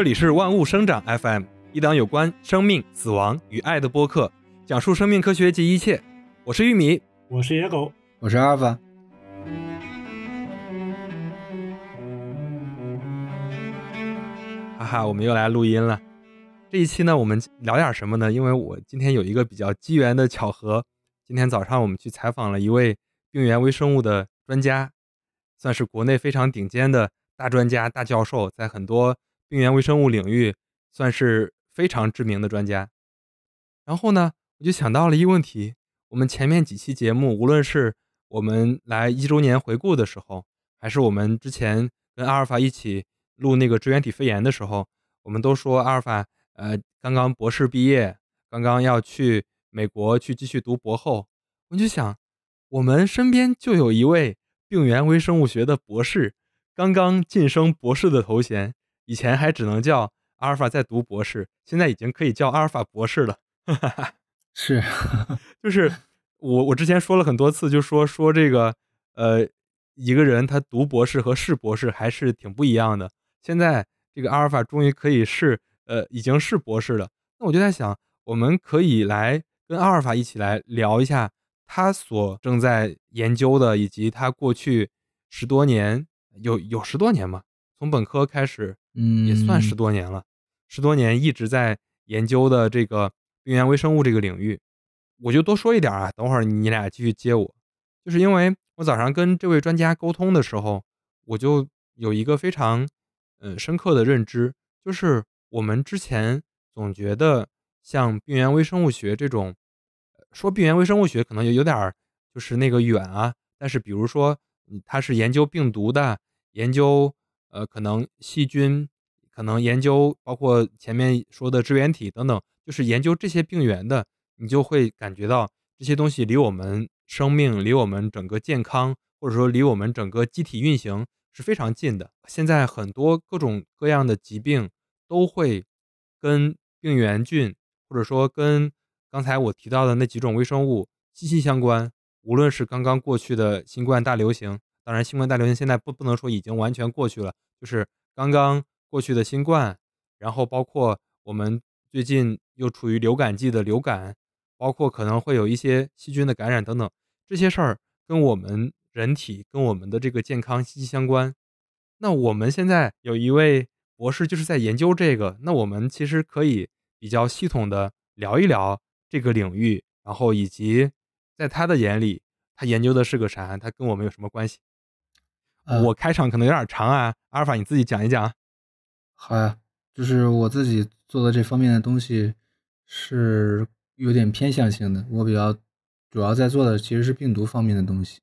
这里是万物生长 FM，一档有关生命、死亡与爱的播客，讲述生命科学及一切。我是玉米，我是野狗，我是阿尔法。哈哈，我们又来录音了。这一期呢，我们聊点什么呢？因为我今天有一个比较机缘的巧合，今天早上我们去采访了一位病原微生物的专家，算是国内非常顶尖的大专家、大教授，在很多病原微生物领域算是非常知名的专家。然后呢，我就想到了一个问题：我们前面几期节目，无论是我们来一周年回顾的时候，还是我们之前跟阿尔法一起录那个支原体肺炎的时候，我们都说阿尔法。呃，刚刚博士毕业，刚刚要去美国去继续读博后，我就想，我们身边就有一位病原微生物学的博士，刚刚晋升博士的头衔，以前还只能叫阿尔法在读博士，现在已经可以叫阿尔法博士了。是，就是我我之前说了很多次，就说说这个，呃，一个人他读博士和是博士还是挺不一样的。现在这个阿尔法终于可以是。呃，已经是博士了。那我就在想，我们可以来跟阿尔法一起来聊一下他所正在研究的，以及他过去十多年有有十多年嘛，从本科开始，嗯，也算十多年了，十多年一直在研究的这个病原微生物这个领域。我就多说一点啊，等会儿你俩继续接我。就是因为我早上跟这位专家沟通的时候，我就有一个非常嗯深刻的认知，就是。我们之前总觉得像病原微生物学这种，说病原微生物学可能有有点儿就是那个远啊。但是比如说，它是研究病毒的，研究呃可能细菌，可能研究包括前面说的支原体等等，就是研究这些病原的，你就会感觉到这些东西离我们生命、离我们整个健康，或者说离我们整个机体运行是非常近的。现在很多各种各样的疾病。都会跟病原菌，或者说跟刚才我提到的那几种微生物息息相关。无论是刚刚过去的新冠大流行，当然新冠大流行现在不不能说已经完全过去了，就是刚刚过去的新冠，然后包括我们最近又处于流感季的流感，包括可能会有一些细菌的感染等等，这些事儿跟我们人体跟我们的这个健康息息相关。那我们现在有一位。博士就是在研究这个，那我们其实可以比较系统的聊一聊这个领域，然后以及在他的眼里，他研究的是个啥，他跟我们有什么关系？我开场可能有点长啊，阿尔法你自己讲一讲。好呀，就是我自己做的这方面的东西是有点偏向性的，我比较主要在做的其实是病毒方面的东西。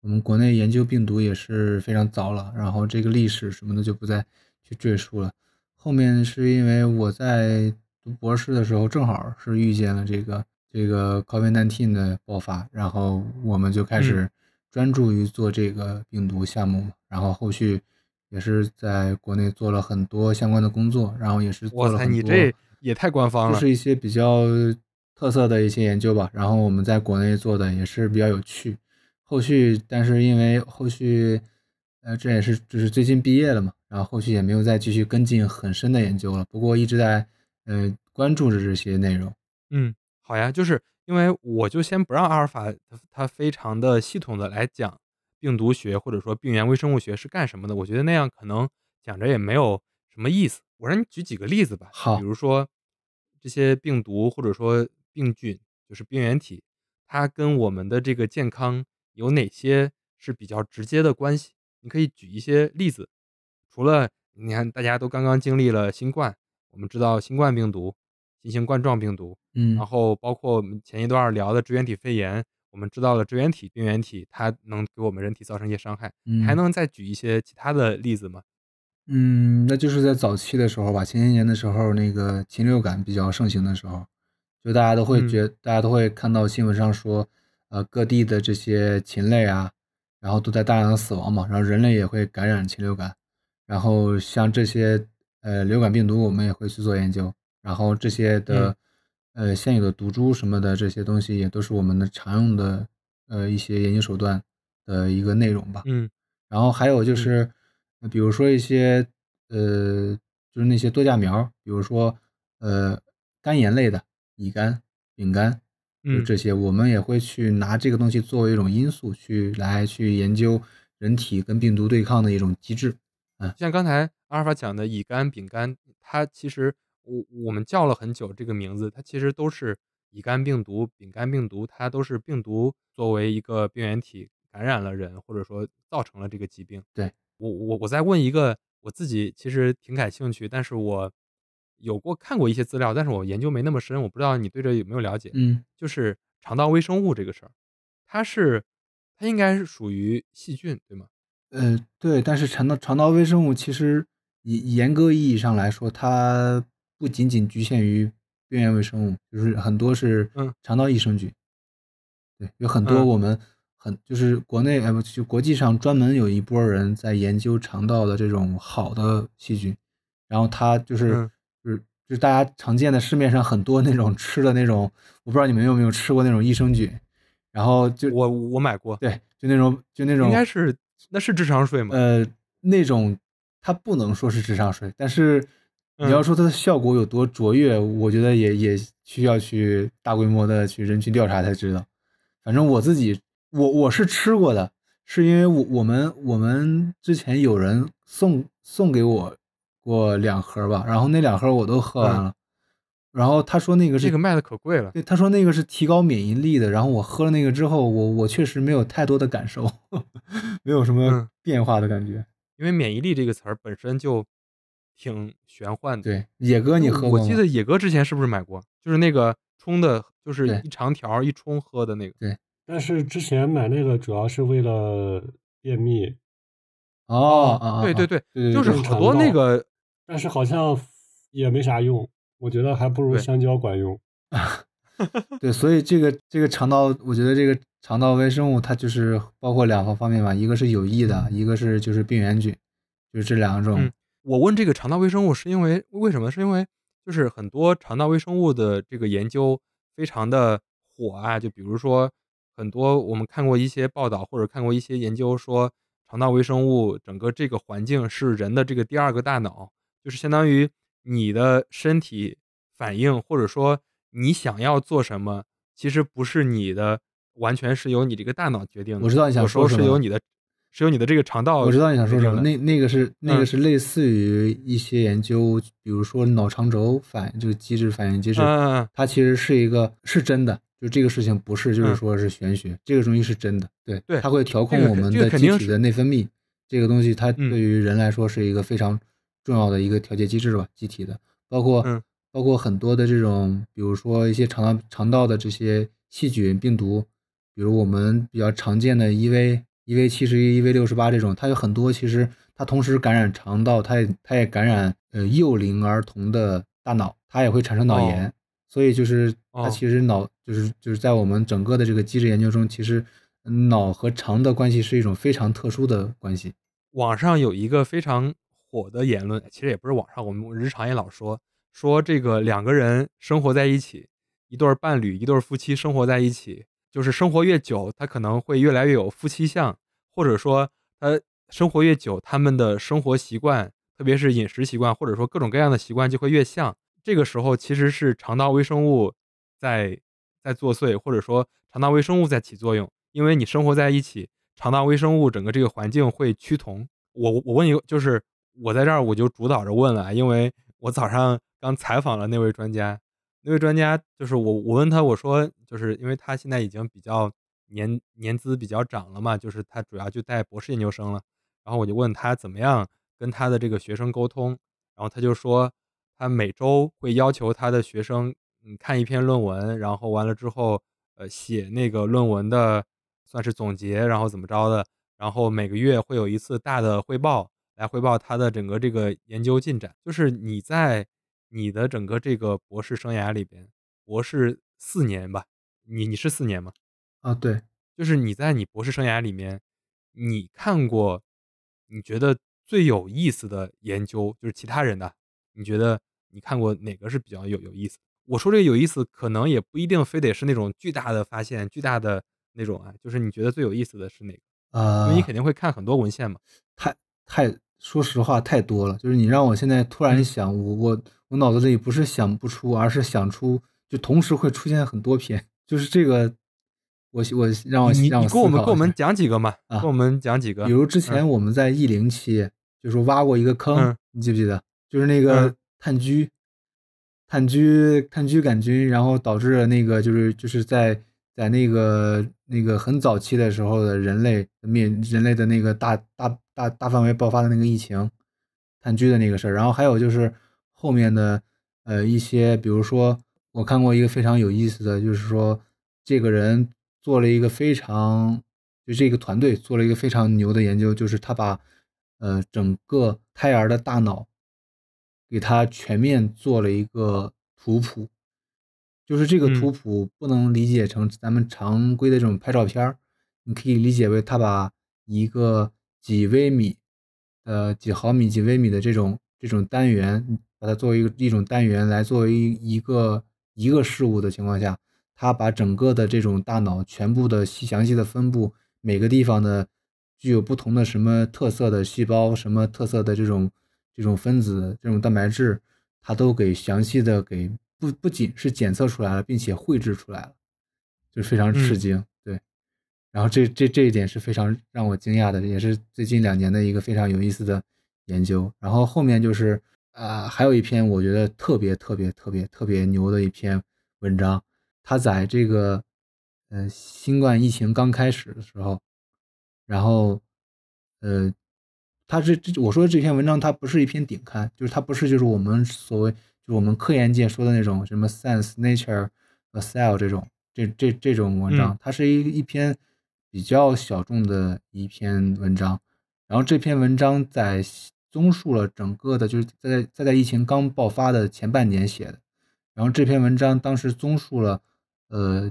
我们国内研究病毒也是非常早了，然后这个历史什么的就不再。去赘述了，后面是因为我在读博士的时候，正好是遇见了这个这个 COVID-19 的爆发，然后我们就开始专注于做这个病毒项目，然后后续也是在国内做了很多相关的工作，然后也是做了很多，你这也太官方了，就是一些比较特色的一些研究吧，然后我们在国内做的也是比较有趣，后续但是因为后续。呃，这也是就是最近毕业了嘛，然后后续也没有再继续跟进很深的研究了。不过一直在呃关注着这些内容。嗯，好呀，就是因为我就先不让阿尔法它非常的系统的来讲病毒学或者说病原微生物学是干什么的，我觉得那样可能讲着也没有什么意思。我让你举几个例子吧，好，比如说这些病毒或者说病菌，就是病原体，它跟我们的这个健康有哪些是比较直接的关系？你可以举一些例子，除了你看，大家都刚刚经历了新冠，我们知道新冠病毒、新型冠状病毒，嗯，然后包括我们前一段聊的支原体肺炎，我们知道了支原体病原体它能给我们人体造成一些伤害，还能再举一些其他的例子吗？嗯，那就是在早期的时候吧，前些年的时候，那个禽流感比较盛行的时候，就大家都会觉，大家都会看到新闻上说，呃，各地的这些禽类啊。然后都在大量的死亡嘛，然后人类也会感染禽流感，然后像这些呃流感病毒，我们也会去做研究，然后这些的呃现有的毒株什么的这些东西，也都是我们的常用的呃一些研究手段的一个内容吧。嗯，然后还有就是，比如说一些呃就是那些多价苗，比如说呃肝炎类的乙肝、丙肝，就嗯这些，我们也会去拿这个东西作为一种因素去来去研究人体跟病毒对抗的一种机制。像刚才阿尔法讲的乙肝、丙肝，它其实我我们叫了很久这个名字，它其实都是乙肝病毒、丙肝病毒，它都是病毒作为一个病原体感染了人，或者说造成了这个疾病。对我我我再问一个，我自己其实挺感兴趣，但是我有过看过一些资料，但是我研究没那么深，我不知道你对这有没有了解？嗯，就是肠道微生物这个事儿，它是它应该是属于细菌，对吗？呃，对，但是肠道肠道微生物其实严严格意义上来说，它不仅仅局限于边缘微生物，就是很多是嗯肠道益生菌。对，有很多嗯我们很就是国内哎不就国际上专门有一波人在研究肠道的这种好的细菌，然后它就是、嗯就是就是大家常见的市面上很多那种吃的那种，我不知道你们有没有吃过那种益生菌，然后就我我买过，对，就那种就那种应该是那是智商税吗？呃，那种它不能说是智商税，但是你要嗯说它的效果有多卓越，我觉得也也需要去大规模的去人群调查才知道。反正我自己，我我是吃过的，是因为我我们我们之前有人送送给我过两盒吧，然后那两盒我都喝完嗯了，然后他说那个是这个卖的可贵了。对，他说那个是提高免疫力的，然后我喝了那个之后，我我确实没有太多的感受，没有什么嗯变化的感觉。因为免疫力这个词儿本身就挺玄幻的。对，野哥你喝过？我记得野哥之前是不是买过？就是那个冲的，就是一长条一冲喝的那个。对但是之前买那个主要是为了便秘，哦啊啊，对对对，就是对好多那个但是好像也没啥用，我觉得还不如香蕉管用。对，所以这个这个肠道，我觉得这个肠道微生物它就是包括两个方面吧，一个是有益的，一个是就是病原菌，就是这两种。嗯我问这个肠道微生物是因为为什么？是因为就是很多肠道微生物的这个研究非常的火啊，就比如说很多我们看过一些报道或者看过一些研究说，肠道微生物整个这个环境是人的这个第二个大脑，就是相当于你的身体反应或者说你想要做什么，其实不是你的，完全是由你这个大脑决定的。我知道你想有时候说什么是由你的，是由你的这个肠道。我知道你想说什么，那那个是那个嗯。是类似于一些研究，比如说脑肠轴反这个机制反应机制，它其实是一个是真的，就这个事情不是就是嗯。说是玄学，这个东西是真的，对，对它会调控我们的机体的内分泌，这个东西它嗯。对于人来说是一个非常重要的一个调节机制吧，机体的，包括嗯。包括很多的这种，比如说一些肠道肠道的这些细菌病毒，比如我们比较常见的 EV、EV 七十一、EV 六十八这种，它有很多其实它同时感染肠道，它也它也感染呃幼龄儿童的大脑，它也会产生脑炎。哦所以就是它哦其实脑就是就是在我们整个的这个机制研究中，其实脑和肠的关系是一种非常特殊的关系。网上有一个非常火的言论，其实也不是网上，我们日常也老说，说这个两个人生活在一起，一对儿伴侣，一对儿夫妻生活在一起，就是生活越久，他可能会越来越有夫妻相，或者说他生活越久，他们的生活习惯，特别是饮食习惯，或者说各种各样的习惯就会越像。这个时候其实是肠道微生物在在作祟，或者说肠道微生物在起作用，因为你生活在一起，肠道微生物整个这个环境会趋同。我我问一个，就是我在这儿我就主导着问了，因为我早上刚采访了那位专家，那位专家就是我我问他我说，就是因为他现在已经比较年年资比较长了嘛，就是他主要就带博士研究生了，然后我就问他怎么样跟他的这个学生沟通，然后他就说他每周会要求他的学生嗯看一篇论文，然后完了之后呃写那个论文的算是总结，然后怎么着的。然后每个月会有一次大的汇报，来汇报他的整个这个研究进展。就是你在你的整个这个博士生涯里边，博士四年吧，你你是四年吗？啊，对，就是你在你博士生涯里面，你看过你觉得最有意思的研究，就是其他人的，你觉得你看过哪个是比较有有意思？我说这个有意思，可能也不一定非得是那种巨大的发现、巨大的那种啊，就是你觉得最有意思的是哪个？因啊、为你肯定会看很多文献嘛。太太说实话太多了，就是你让我现在突然想，我我我脑子里不是想不出，而是想出，就同时会出现很多篇，就是这个，我我让我你让我你给我们给我们讲几个嘛，啊给我们讲几个比。如之前我们在 E 零期就是挖过一个坑，嗯你记不记得？就是那个嗯炭疽，炭疽炭疽杆菌，然后导致了那个就是就是在在那个那个很早期的时候的人类灭人类的那个大大大大范围爆发的那个疫情，炭疽的那个事儿。然后还有就是后面的呃一些，比如说我看过一个非常有意思的，就是说这个人做了一个非常就这个团队做了一个非常牛的研究，就是他把呃整个胎儿的大脑给他全面做了一个图谱，就是这个嗯。图谱不能理解成咱们常规的这种拍照片儿，你可以理解为他把一个几微米、呃几毫米、几微米的这种这种单元，把它作为一个一种单元来作为一个一个事物的情况下，它把整个的这种大脑全部的细详细的分布，每个地方的具有不同的什么特色的细胞，什么特色的这种这种分子、这种蛋白质，它都给详细的给不不仅是检测出来了，并且绘制出来了，就非常吃嗯惊。对，然后这这这一点是非常让我惊讶的，也是最近两年的一个非常有意思的研究。然后后面就是啊、还有一篇我觉得特别特别特别特别牛的一篇文章，它在这个呃新冠疫情刚开始的时候，然后呃，它这这我说的这篇文章，它不是一篇顶刊，就是它不是就是我们所谓就是我们科研界说的那种什么 Science、Nature 和 Cell 这种这这这种文章嗯，它是一一篇比较小众的一篇文章。然后这篇文章在综述了整个的，就是在在在疫情刚爆发的前半年写的。然后这篇文章当时综述了，呃，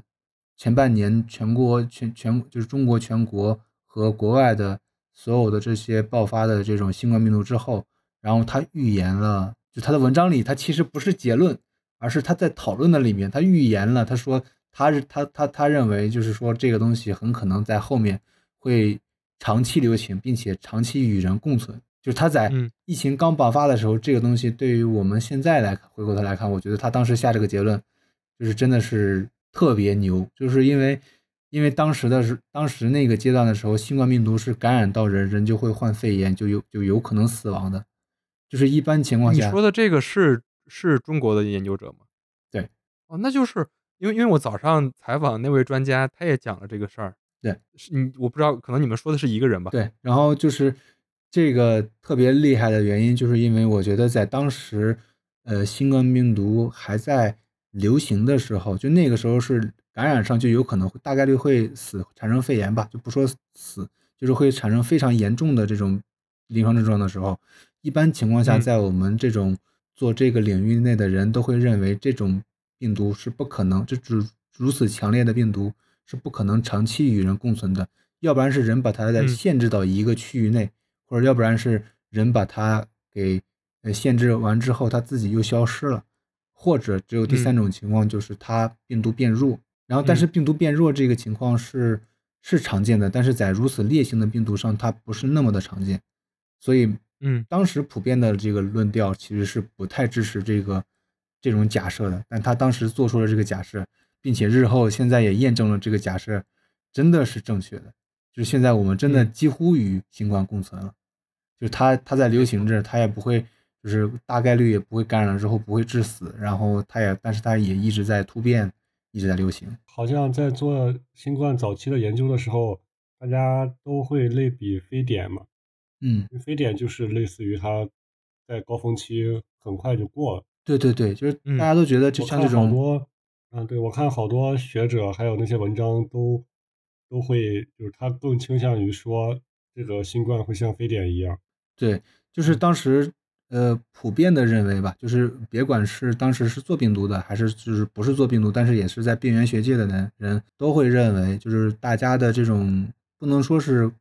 前半年全国全全就是中国全国和国外的所有的这些爆发的这种新冠病毒之后，然后他预言了，就他的文章里，他其实不是结论，而是他在讨论的里面，他预言了，他说他是他他他认为就是说这个东西很可能在后面会长期流行，并且长期与人共存。就是他在嗯疫情刚爆发的时候，这个东西对于我们现在来，回过头来看，我觉得他当时下这个结论，就是真的是特别牛，就是因为因为当时的是当时那个阶段的时候，新冠病毒是感染到人，人就会患肺炎，就有就有可能死亡的，就是一般情况下你，说的这个是是中国的研究者吗？对，哦，那就是因为因为我早上采访那位专家，他也讲了这个事儿。对，是你我不知道，可能你们说的是一个人吧？，对，然后就是这个特别厉害的原因，就是因为我觉得在当时，呃，新冠病毒还在流行的时候，就那个时候是感染上就有可能大概率会死，产生肺炎吧，就不说死，就是会产生非常严重的这种临床症状的时候，一般情况下，嗯。在我们这种做这个领域内的人都会认为这种病毒是不可能，这只如此强烈的病毒是不可能长期与人共存的，要不然是人把它在嗯。限制到一个区域内，或者要不然是人把它给呃限制完之后，它自己又消失了，或者只有第三嗯。种情况就是它病毒变弱，然后但是嗯。病毒变弱这个情况是是常见的，但是在如此烈性的病毒上，它不是那么的常见，所以嗯。当时普遍的这个论调其实是不太支持这个这种假设的，但他当时做出了这个假设，并且日后现在也验证了这个假设真的是正确的，就是现在我们真的嗯。几乎与新冠共存了，就是它它在流行着，它也不会就是大概率也不会感染了之后不会致死，然后它也但是它也一直在突变，一直在流行。好像在做新冠早期的研究的时候，大家都会类比非典嘛，嗯，非典就是类似于它在高峰期很快就过了。对对对，就是嗯大家都觉得就像这种好多，嗯，对我看好多学者还有那些文章都都会，就是他更倾向于说这个新冠会像非典一样。对，就是嗯当时呃普遍的认为吧，就是别管是当时是做病毒的，还是就是不是做病毒，但是也是在病原学界的人人都会认为，就是大家的这种不能说是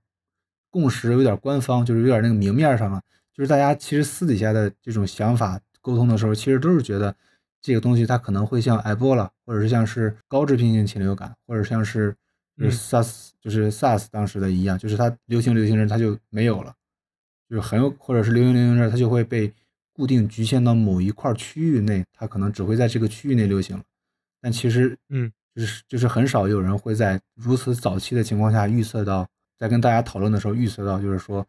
共识，有点官方，就是有点那个明面上了，就是大家其实私底下的这种想法沟通的时候，其实都是觉得这个东西它可能会像埃博拉，或者是像是高致病性禽流感，或者像是就是嗯 SARS，就是 SARS 当时的一样，就是它流行流行着它就没有了。就是很有或者是流行流行这，它就会被固定局限到某一块区域内，它可能只会在这个区域内流行。但其实，嗯，就是就是很少有人会在如此早期的情况下预测到，在跟大家讨论的时候预测到，就是说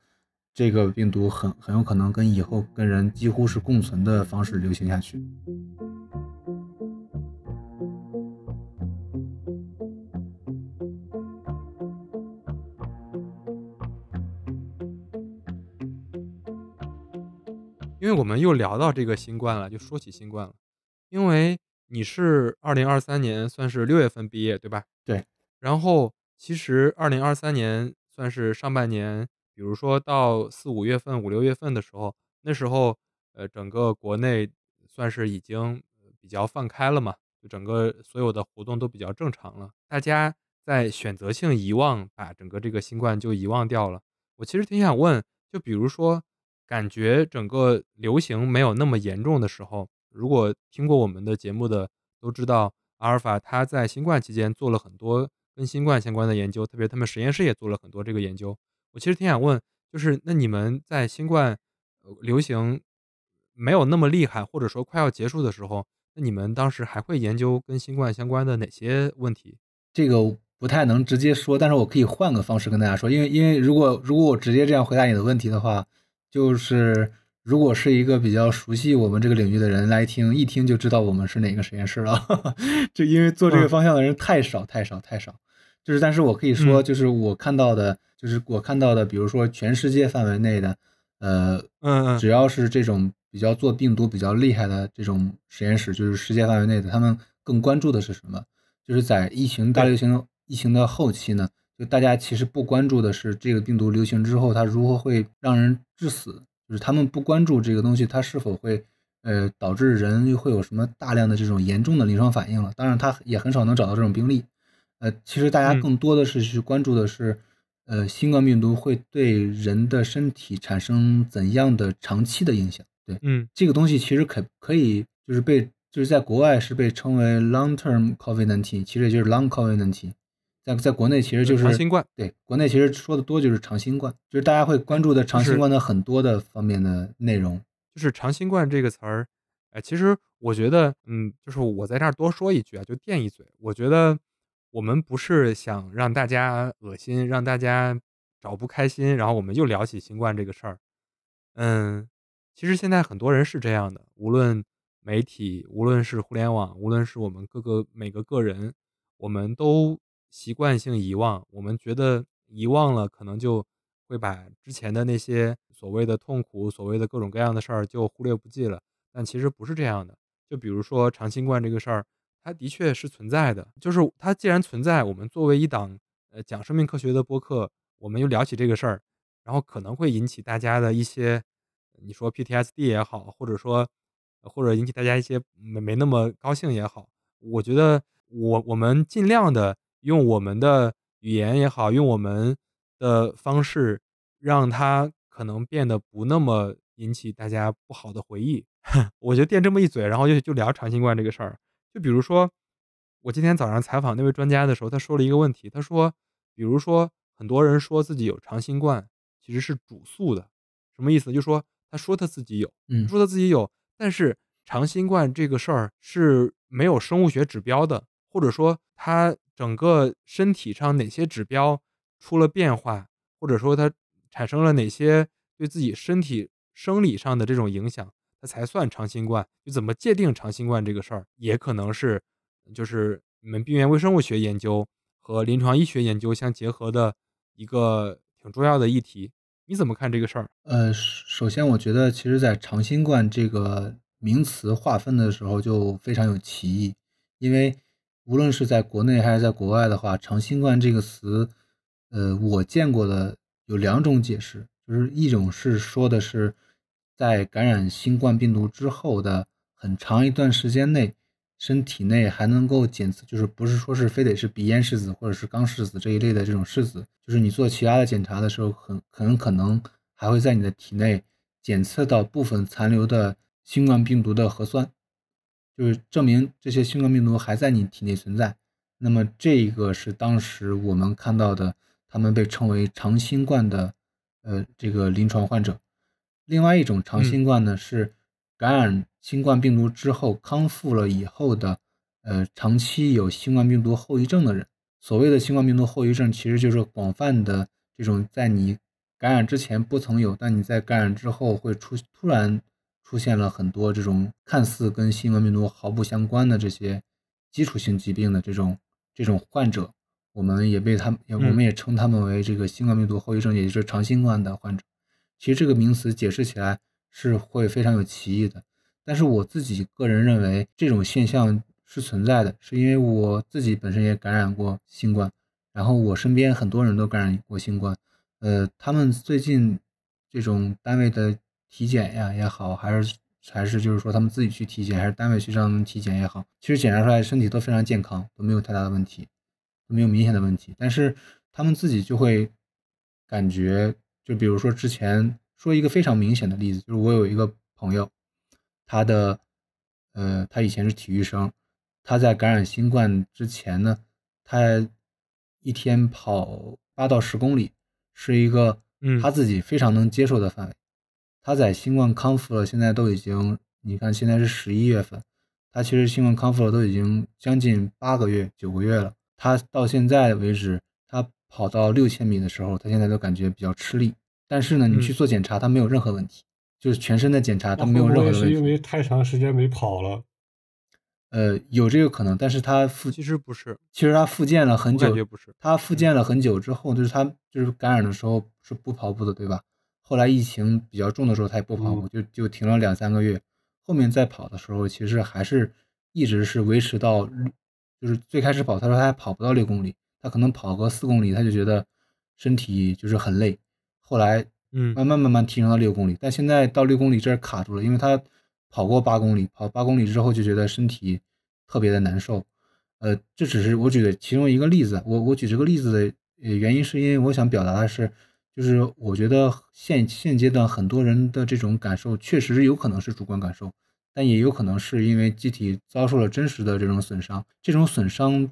这个病毒很很有可能跟以后跟人几乎是共存的方式流行下去。因为我们又聊到这个新冠了，就说起新冠了。因为你是二零二三年算是六月份毕业，对吧？对。然后其实二零二三年算是上半年，比如说到四五月份、五六月份的时候，那时候呃，整个国内算是已经比较放开了嘛，就整个所有的活动都比较正常了。大家在选择性遗忘，把整个这个新冠就遗忘掉了。我其实挺想问，就比如说。感觉整个流行没有那么严重的时候，如果听过我们的节目的都知道，阿尔法他在新冠期间做了很多跟新冠相关的研究，特别他们实验室也做了很多这个研究。我其实挺想问，就是那你们在新冠流行没有那么厉害，或者说快要结束的时候，那你们当时还会研究跟新冠相关的哪些问题？这个不太能直接说，但是我可以换个方式跟大家说，因为因为如果如果我直接这样回答你的问题的话。就是如果是一个比较熟悉我们这个领域的人来听，一听就知道我们是哪个实验室了。就因为做这个方向的人太少太少太少。就是，但是我可以说，就是我看到的，就是我看到的，比如说全世界范围内的，呃，嗯嗯，只要是这种比较做病毒比较厉害的这种实验室，就是世界范围内的，他们更关注的是什么？就是在疫情大流行疫情的后期呢？就大家其实不关注的是这个病毒流行之后它如何会让人致死，就是他们不关注这个东西它是否会呃导致人会有什么大量的这种严重的临床反应了。当然，他也很少能找到这种病例。呃，其实大家更多的是去关注的是，呃，新冠病毒会对人的身体产生怎样的长期的影响。对，嗯，这个东西其实可可以就是被就是在国外是被称为 long-term COVID-19，其实也就是 long COVID-19。在在国内其实就是长新冠，对，国内其实说的多就是长新冠，就是大家会关注的长新冠的很多的方面的内容。就是长新冠这个词儿，哎，其实我觉得，嗯，就是我在这儿多说一句啊，就垫一嘴，我觉得我们不是想让大家恶心，让大家找不开心，然后我们又聊起新冠这个事儿。嗯，其实现在很多人是这样的，无论媒体，无论是互联网，无论是我们各个每个个人，我们都。习惯性遗忘，我们觉得遗忘了，可能就会把之前的那些所谓的痛苦、所谓的各种各样的事儿就忽略不计了。但其实不是这样的。就比如说长新冠这个事儿，它的确是存在的。就是它既然存在，我们作为一档呃讲生命科学的播客，我们又聊起这个事儿，然后可能会引起大家的一些，你说 PTSD 也好，或者说或者引起大家一些没没那么高兴也好，我觉得我我们尽量的。用我们的语言也好，用我们的方式，让它可能变得不那么引起大家不好的回忆。我就垫这么一嘴，然后就就聊长新冠这个事儿。就比如说，我今天早上采访那位专家的时候，他说了一个问题。他说，比如说，很多人说自己有长新冠，其实是主诉的。什么意思？就说他说他自己有，嗯说他自己有，但是长新冠这个事儿是没有生物学指标的，或者说他。整个身体上哪些指标出了变化，或者说它产生了哪些对自己身体生理上的这种影响，它才算长新冠？就怎么界定长新冠这个事儿，也可能是就是你们病原微生物学研究和临床医学研究相结合的一个挺重要的议题。你怎么看这个事儿？呃，首先我觉得，其实，在长新冠这个名词划分的时候就非常有歧义，因为。无论是在国内还是在国外的话，“长新冠”这个词，呃，我见过的有两种解释，就是一种是说的是在感染新冠病毒之后的很长一段时间内，身体内还能够检测，就是不是说是非得是鼻咽拭子或者是肛拭子这一类的这种拭子，就是你做其他的检查的时候，很很可能还会在你的体内检测到部分残留的新冠病毒的核酸。就是证明这些新冠病毒还在你体内存在，那么这个是当时我们看到的，他们被称为长新冠的，呃，这个临床患者。另外一种长嗯新冠呢，是感染新冠病毒之后康复了以后的，呃，长期有新冠病毒后遗症的人。所谓的新冠病毒后遗症，其实就是广泛的这种在你感染之前不曾有，但你在感染之后会出突然出现了很多这种看似跟新冠病毒毫不相关的这些基础性疾病的这种这种患者，我们也被他们，也我们嗯也称他们为这个新冠病毒后遗症，也就是长新冠的患者。其实这个名词解释起来是会非常有歧义的，但是我自己个人认为这种现象是存在的，是因为我自己本身也感染过新冠，然后我身边很多人都感染过新冠，呃，他们最近这种单位的体检呀也好，还是还是就是说他们自己去体检，还是单位去让他们体检也好，其实检查出来身体都非常健康，都没有太大的问题，都没有明显的问题，但是他们自己就会感觉，就比如说之前说一个非常明显的例子，就是我有一个朋友，他的呃，他以前是体育生，他在感染新冠之前呢，他一天跑八到十公里，是一个嗯他自己非常能接受的范围。他在新冠康复了，现在都已经，你看现在是十一月份，他其实新冠康复了都已经将近八个月、九个月了。他到现在为止，他跑到六千米的时候，他现在都感觉比较吃力。但是呢，你去嗯做检查，他没有任何问题，就是全身的检查他没有任何的问题。因为太长时间没跑了？呃，有这个可能，但是他复其实不是，其实他复健了很久感觉，不是。他复健了很久之后，就是他就是感染的时候是不跑步的，对吧？后来疫情比较重的时候，他也不跑步，就就停了两三个月。后面再跑的时候，其实还是一直是维持到，就是最开始跑，他说他还跑不到六公里，他可能跑个四公里，他就觉得身体就是很累。后来嗯慢慢慢慢提升到六公里，但现在到六公里这儿卡住了，因为他跑过八公里，跑八公里之后就觉得身体特别的难受。呃，这只是我举的其中一个例子。我我举这个例子的呃原因，是因为我想表达的是，就是我觉得现现阶段很多人的这种感受确实有可能是主观感受，但也有可能是因为机体遭受了真实的这种损伤，这种损伤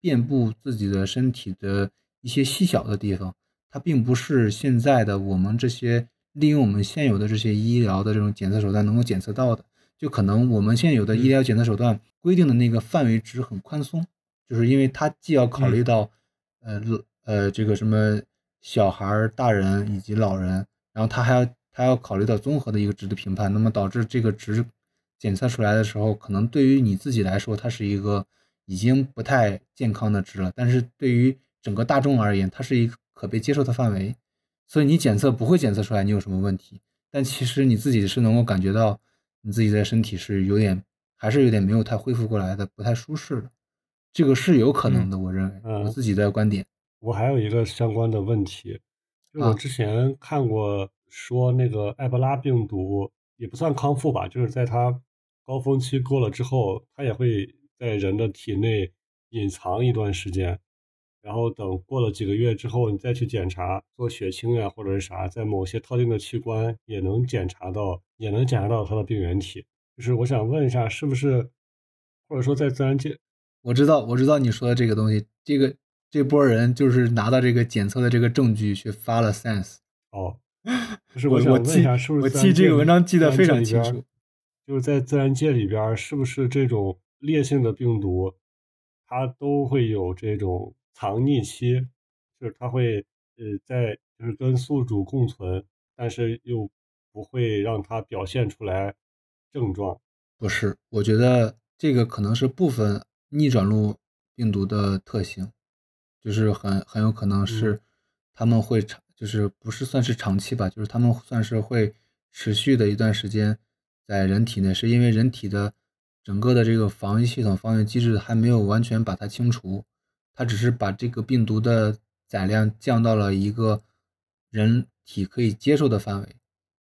遍布自己的身体的一些细小的地方，它并不是现在的我们这些利用我们现有的这些医疗的这种检测手段能够检测到的。就可能我们现有的医疗检测手段规定的那个范围值很宽松，就是因为它既要考虑到，呃呃这个什么小孩儿、大人以及老人，然后他还要他要考虑到综合的一个值的评判，那么导致这个值检测出来的时候，可能对于你自己来说，它是一个已经不太健康的值了，但是对于整个大众而言，它是一个可被接受的范围，所以你检测不会检测出来你有什么问题，但其实你自己是能够感觉到。你自己的身体是有点，还是有点没有太恢复过来的，不太舒适的，这个是有可能的，我认为嗯我自己的观点。我还有一个相关的问题，就我啊。之前看过说那个埃博拉病毒也不算康复吧，就是在它高峰期过了之后，它也会在人的体内隐藏一段时间，然后等过了几个月之后，你再去检查做血清呀或者是啥，在某些特定的器官也能检查到，也能检查到它的病原体。就是我想问一下，是不是或者说在自然界我知道，我知道你说的这个东西，这个这波人就是拿到这个检测的这个证据去发了 Science。哦，就是我我记问一下，是不是我记这个文章记得非常清楚。就是在自然界里边，是不是这种烈性的病毒，它都会有这种藏匿期，就是它会呃在就是跟宿主共存，但是又不会让它表现出来症状。不是，我觉得这个可能是部分逆转录病毒的特性，就是很很有可能是他们会长，就是不是算是长期吧，就是他们算是会持续的一段时间在人体内，是因为人体的整个的这个防御系统、防御机制还没有完全把它清除，它只是把这个病毒的载量降到了一个人体可以接受的范围。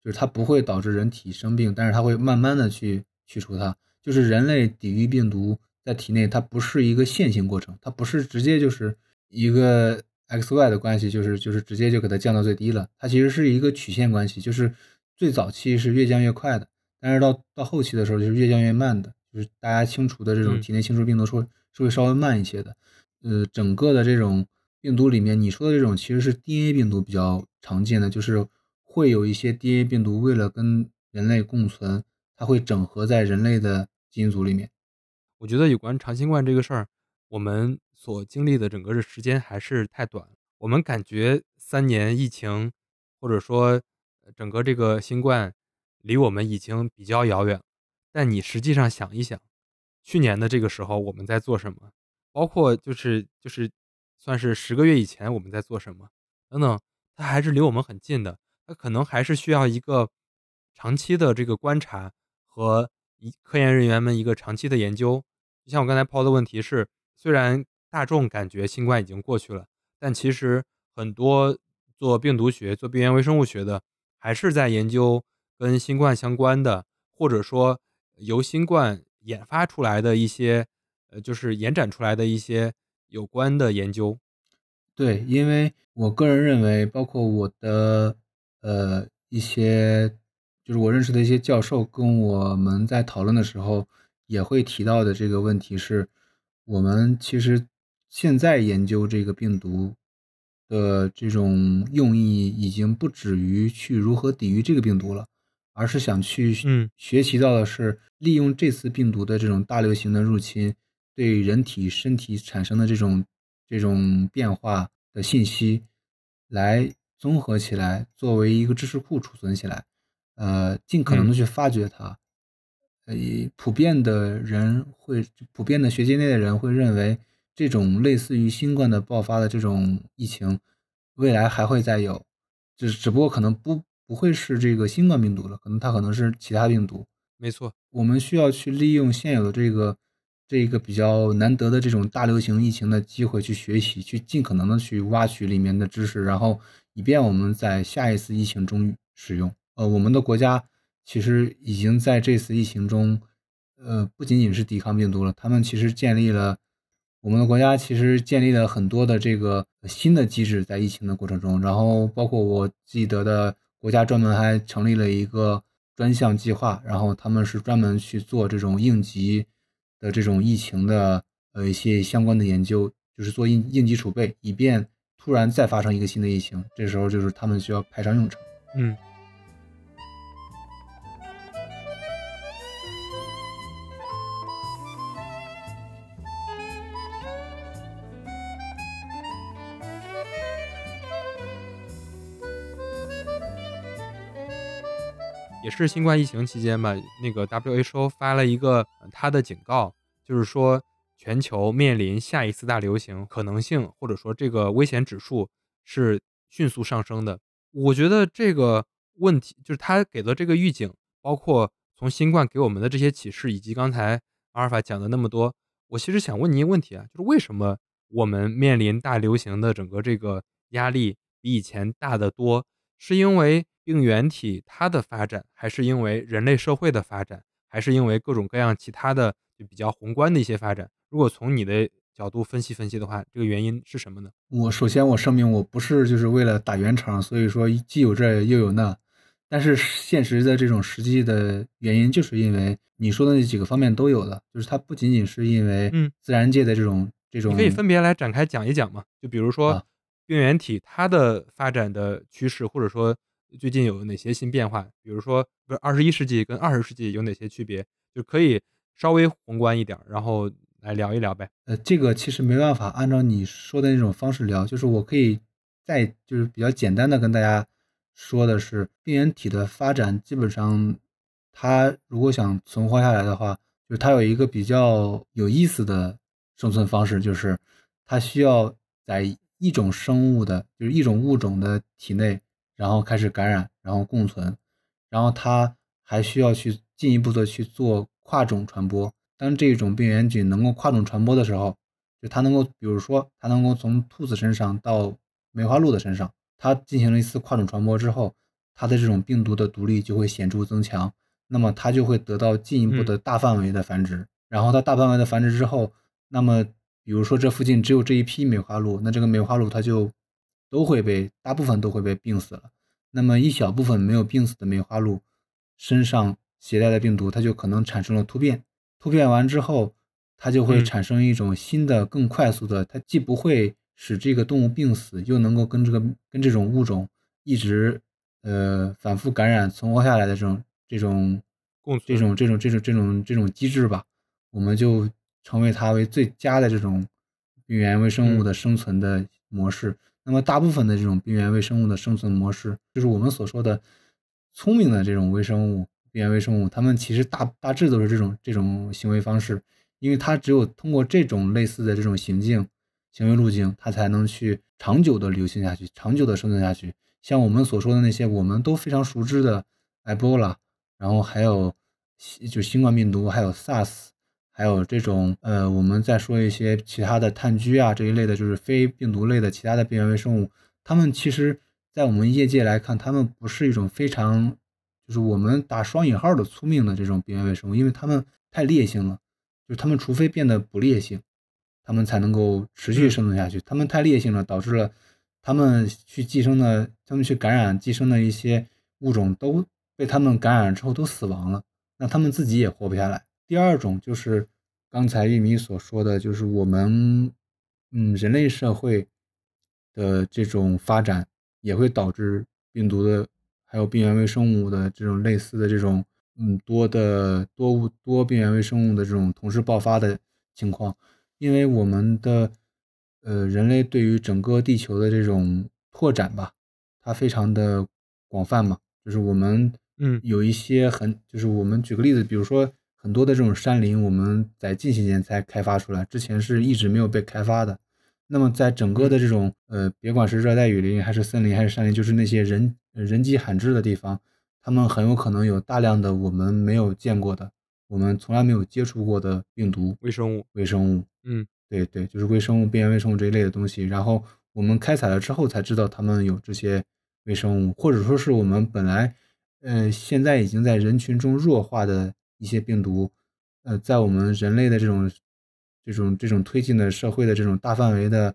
就是它不会导致人体生病，但是它会慢慢的去去除它。就是人类抵御病毒在体内，它不是一个线性过程，它不是直接就是一个 x y 的关系，就是就是直接就给它降到最低了。它其实是一个曲线关系，就是最早期是越降越快的，但是到到后期的时候就是越降越慢的，就是大家清除的这种嗯体内清除病毒说是会稍微慢一些的。呃，整个的这种病毒里面，你说的这种其实是 DNA 病毒比较常见的，就是会有一些 DNA 病毒为了跟人类共存，它会整合在人类的基因组里面。我觉得有关长新冠这个事儿，我们所经历的整个的时间还是太短。我们感觉三年疫情，或者说整个这个新冠，离我们已经比较遥远。但你实际上想一想，去年的这个时候我们在做什么？包括就是就是算是十个月以前我们在做什么等等，它还是离我们很近的。它可能还是需要一个长期的这个观察和一科研人员们一个长期的研究。就像我刚才抛的问题是，虽然大众感觉新冠已经过去了，但其实很多做病毒学、做病原微生物学的，还是在研究跟新冠相关的，或者说由新冠研发出来的一些，呃，就是延展出来的一些有关的研究。对，因为我个人认为，包括我的呃一些，就是我认识的一些教授跟我们在讨论的时候，也会提到的这个问题是，我们其实现在研究这个病毒的这种用意，已经不止于去如何抵御这个病毒了，而是想去嗯。学习到的是利用这次病毒的这种大流行的入侵，对人体身体产生的这种这种变化的信息，来综合起来，作为一个知识库储存起来，呃，尽可能的去发掘它。呃，普遍的人会，普遍的学界内的人会认为，这种类似于新冠的爆发的这种疫情，未来还会再有，只只不过可能不不会是这个新冠病毒了，可能它可能是其他病毒。没错，我们需要去利用现有的这个这个比较难得的这种大流行疫情的机会去学习，去尽可能的去挖取里面的知识，然后以便我们在下一次疫情中使用。呃，我们的国家其实已经在这次疫情中，呃，不仅仅是抵抗病毒了，他们其实建立了我们的国家其实建立了很多的这个新的机制在疫情的过程中，然后包括我记得的国家专门还成立了一个。专项计划，然后他们是专门去做这种应急的这种疫情的呃一些相关的研究，就是做应应急储备，以便突然再发生一个新的疫情，这时候就是他们需要派上用场。嗯。也是新冠疫情期间吧，那个 WHO 发了一个它的警告，就是说全球面临下一次大流行可能性，或者说这个危险指数是迅速上升的。我觉得这个问题就是他给的这个预警，包括从新冠给我们的这些启示，以及刚才阿尔法讲的那么多，我其实想问您一个问题啊，就是为什么我们面临大流行的整个这个压力比以前大得多？是因为病原体它的发展，还是因为人类社会的发展，还是因为各种各样其他的就比较宏观的一些发展？如果从你的角度分析分析的话，这个原因是什么呢？我首先我声明，我不是就是为了打圆场，所以说既有这又有那，但是现实的这种实际的原因，就是因为你说的那几个方面都有的，就是它不仅仅是因为嗯自然界的这种这种，你可以分别来展开讲一讲嘛？就比如说。病原体它的发展的趋势，或者说最近有哪些新变化？比如说，不是二十一世纪跟二十世纪有哪些区别？就可以稍微宏观一点，然后来聊一聊呗。呃，这个其实没办法按照你说的那种方式聊，就是我可以再就是比较简单的跟大家说的是，病原体的发展基本上，它如果想存活下来的话，就是它有一个比较有意思的生存方式，就是它需要在一种生物的，就是一种物种的体内，然后开始感染，然后共存，然后它还需要去进一步的去做跨种传播。当这种病原菌能够跨种传播的时候，就它能够，比如说它能够从兔子身上到梅花鹿的身上，它进行了一次跨种传播之后，它的这种病毒的毒力就会显著增强，那么它就会得到进一步的大范围的繁殖。然后它大范围的繁殖之后，那么。比如说，这附近只有这一批梅花鹿，那这个梅花鹿它就都会被大部分都会被病死了。那么一小部分没有病死的梅花鹿身上携带的病毒，它就可能产生了突变。突变完之后，它就会产生一种新的、更快速的，它既不会使这个动物病死，又能够跟这个跟这种物种一直呃反复感染存活下来的这种这种共这种这种这种这种这种机制吧，我们就成为它为最佳的这种病原微生物的生存的模式。那么大部分的这种病原微生物的生存模式，就是我们所说的聪明的这种微生物。病原微生物，它们其实大大致都是这种这种行为方式，因为它只有通过这种类似的这种行径、行为路径，它才能去长久的流行下去，长久的生存下去。像我们所说的那些我们都非常熟知的埃博拉，然后还有就新冠病毒，还有 SARS，还有这种呃，我们再说一些其他的炭疽啊这一类的，就是非病毒类的其他的病原微生物，它们其实，在我们业界来看，它们不是一种非常。就是我们打双引号的聪明的这种病原微生物，因为它们太烈性了，就是它们除非变得不烈性，它们才能够持续生存下去。它们太烈性了，导致了它们去寄生的、它们去感染寄生的一些物种都被它们感染之后都死亡了，那它们自己也活不下来。第二种就是刚才玉米所说的，就是我们嗯人类社会的这种发展也会导致病毒的。还有病原微生物的这种类似的这种，嗯，多的多物多病原微生物的这种同时爆发的情况，因为我们的呃人类对于整个地球的这种拓展吧，它非常的广泛嘛，就是我们嗯有一些很，就是我们举个例子，比如说很多的这种山林，我们在近些年才开发出来，之前是一直没有被开发的。那么在整个的这种呃，别管是热带雨林还是森林还是山林，就是那些人人迹罕至的地方，他们很有可能有大量的我们没有见过的、我们从来没有接触过的病毒微生物。微生物，嗯，对对，就是微生物、病原微生物这一类的东西。然后我们开采了之后才知道他们有这些微生物，或者说是我们本来呃现在已经在人群中弱化的一些病毒，呃，在我们人类的这种。这种这种推进的社会的这种大范围的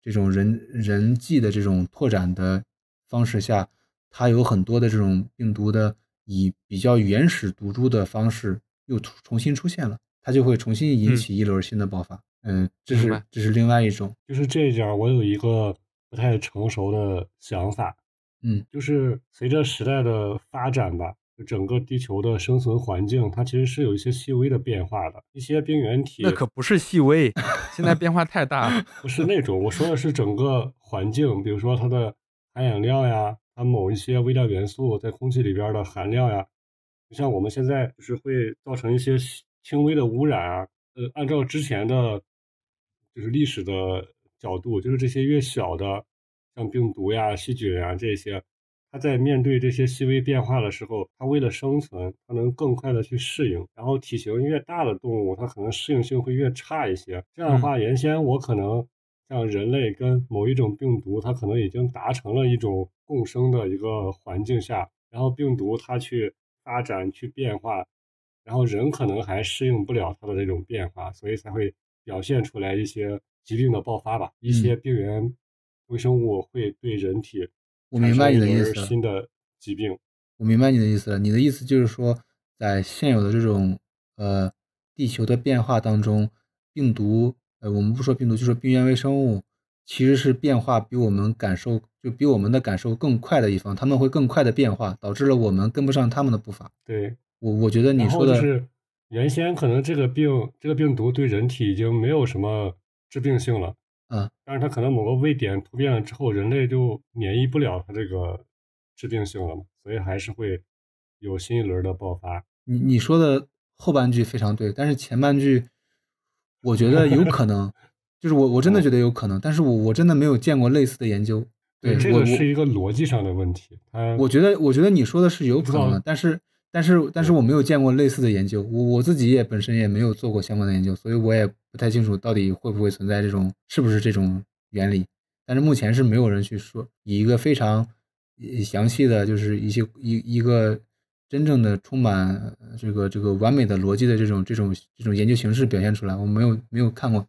这种人人际的这种拓展的方式下，它有很多的这种病毒的以比较原始毒株的方式又重新出现了，它就会重新引起一轮新的爆发。嗯，这是这是另外一种。就是这一点，我有一个不太成熟的想法。嗯，就是随着时代的发展吧。整个地球的生存环境，它其实是有一些细微的变化的。一些病原体那可不是细微，现在变化太大了。不是那种，我说的是整个环境，比如说它的含氧量呀，它某一些微量元素在空气里边的含量呀。像我们现在就是会造成一些轻微的污染啊。呃，按照之前的，就是历史的角度，就是这些越小的，像病毒呀、细菌呀这些。它在面对这些细微变化的时候，它为了生存，它能更快的去适应。然后体型越大的动物，它可能适应性会越差一些。这样的话，原先我可能像人类跟某一种病毒，它可能已经达成了一种共生的一个环境下，然后病毒它去发展去变化，然后人可能还适应不了它的这种变化，所以才会表现出来一些疾病的爆发吧。一些病原微生物会对人体。我明白你的意思了。新的疾病，我明白你的意思了。你的意思就是说，在现有的这种呃地球的变化当中，病毒呃我们不说病毒，就说病原微生物，其实是变化比我们感受就比我们的感受更快的一方，他们会更快的变化，导致了我们跟不上他们的步伐。对我，我觉得你说的是，原先可能这个病这个病毒对人体已经没有什么致病性了。嗯，但是它可能某个位点突变了之后，人类就免疫不了它这个致病性了嘛，所以还是会有新一轮的爆发。你你说的后半句非常对，但是前半句我觉得有可能，就是我我真的觉得有可能，但是我我真的没有见过类似的研究。对，这个是一个逻辑上的问题。我觉得我觉得你说的是有可能的，但是。但是，但是我没有见过类似的研究，我我自己也本身也没有做过相关的研究，所以我也不太清楚到底会不会存在这种是不是这种原理。但是目前是没有人去说以一个非常详细的就是一些一一个真正的充满这个这个完美的逻辑的这种这种这种研究形式表现出来，我没有没有看过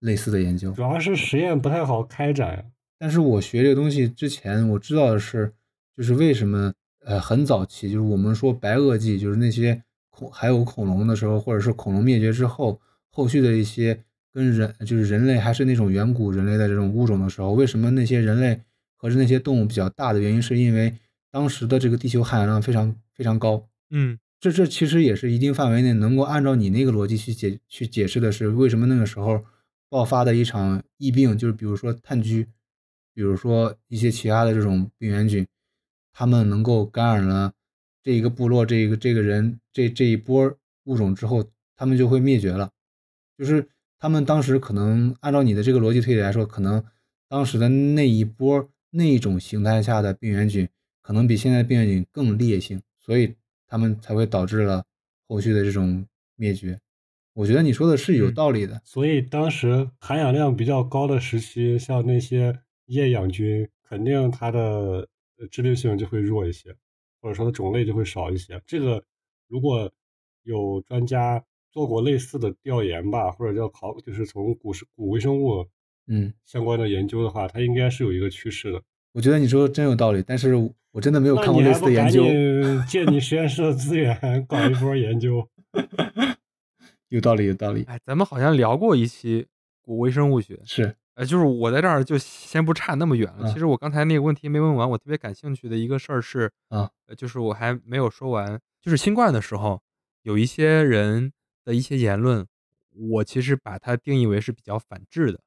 类似的研究。主要是实验不太好开展。但是我学这个东西之前，我知道的是，就是为什么。呃，很早期，就是我们说白垩纪，就是那些恐还有恐龙的时候，或者是恐龙灭绝之后，后续的一些跟人，就是人类还是那种远古人类的这种物种的时候，为什么那些人类和那些动物比较大的原因，是因为当时的这个地球含氧量非常非常高。嗯这这其实也是一定范围内能够按照你那个逻辑去解去解释的是为什么那个时候爆发的一场疫病，就是比如说炭疽，比如说一些其他的这种病原菌，他们能够感染了这一个部落这一个这个人这这一波物种之后，他们就会灭绝了。就是他们当时可能按照你的这个逻辑推理来说，可能当时的那一波那一种形态下的病原菌，可能比现在的病原菌更烈性，所以他们才会导致了后续的这种灭绝。我觉得你说的是有嗯道理的。所以当时含氧量比较高的时期，像那些厌氧菌，肯定它的呃致病性就会弱一些，或者说它种类就会少一些。这个如果有专家做过类似的调研吧，或者叫考，就是从古生古微生物嗯，相关的研究的话，它应该是有一个趋势的。我觉得你说的真有道理，但是我真的没有看过类似的研究。借你实验室的资源搞一波研究？有道理，有道理，哎，咱们好像聊过一期古微生物学，是呃，就是我在这儿就先不差那么远了。啊其实我刚才那个问题没问完，我特别感兴趣的一个事儿是，啊，呃，就是我还没有说完，就是新冠的时候，有一些人的一些言论，我其实把它定义为是比较反制的，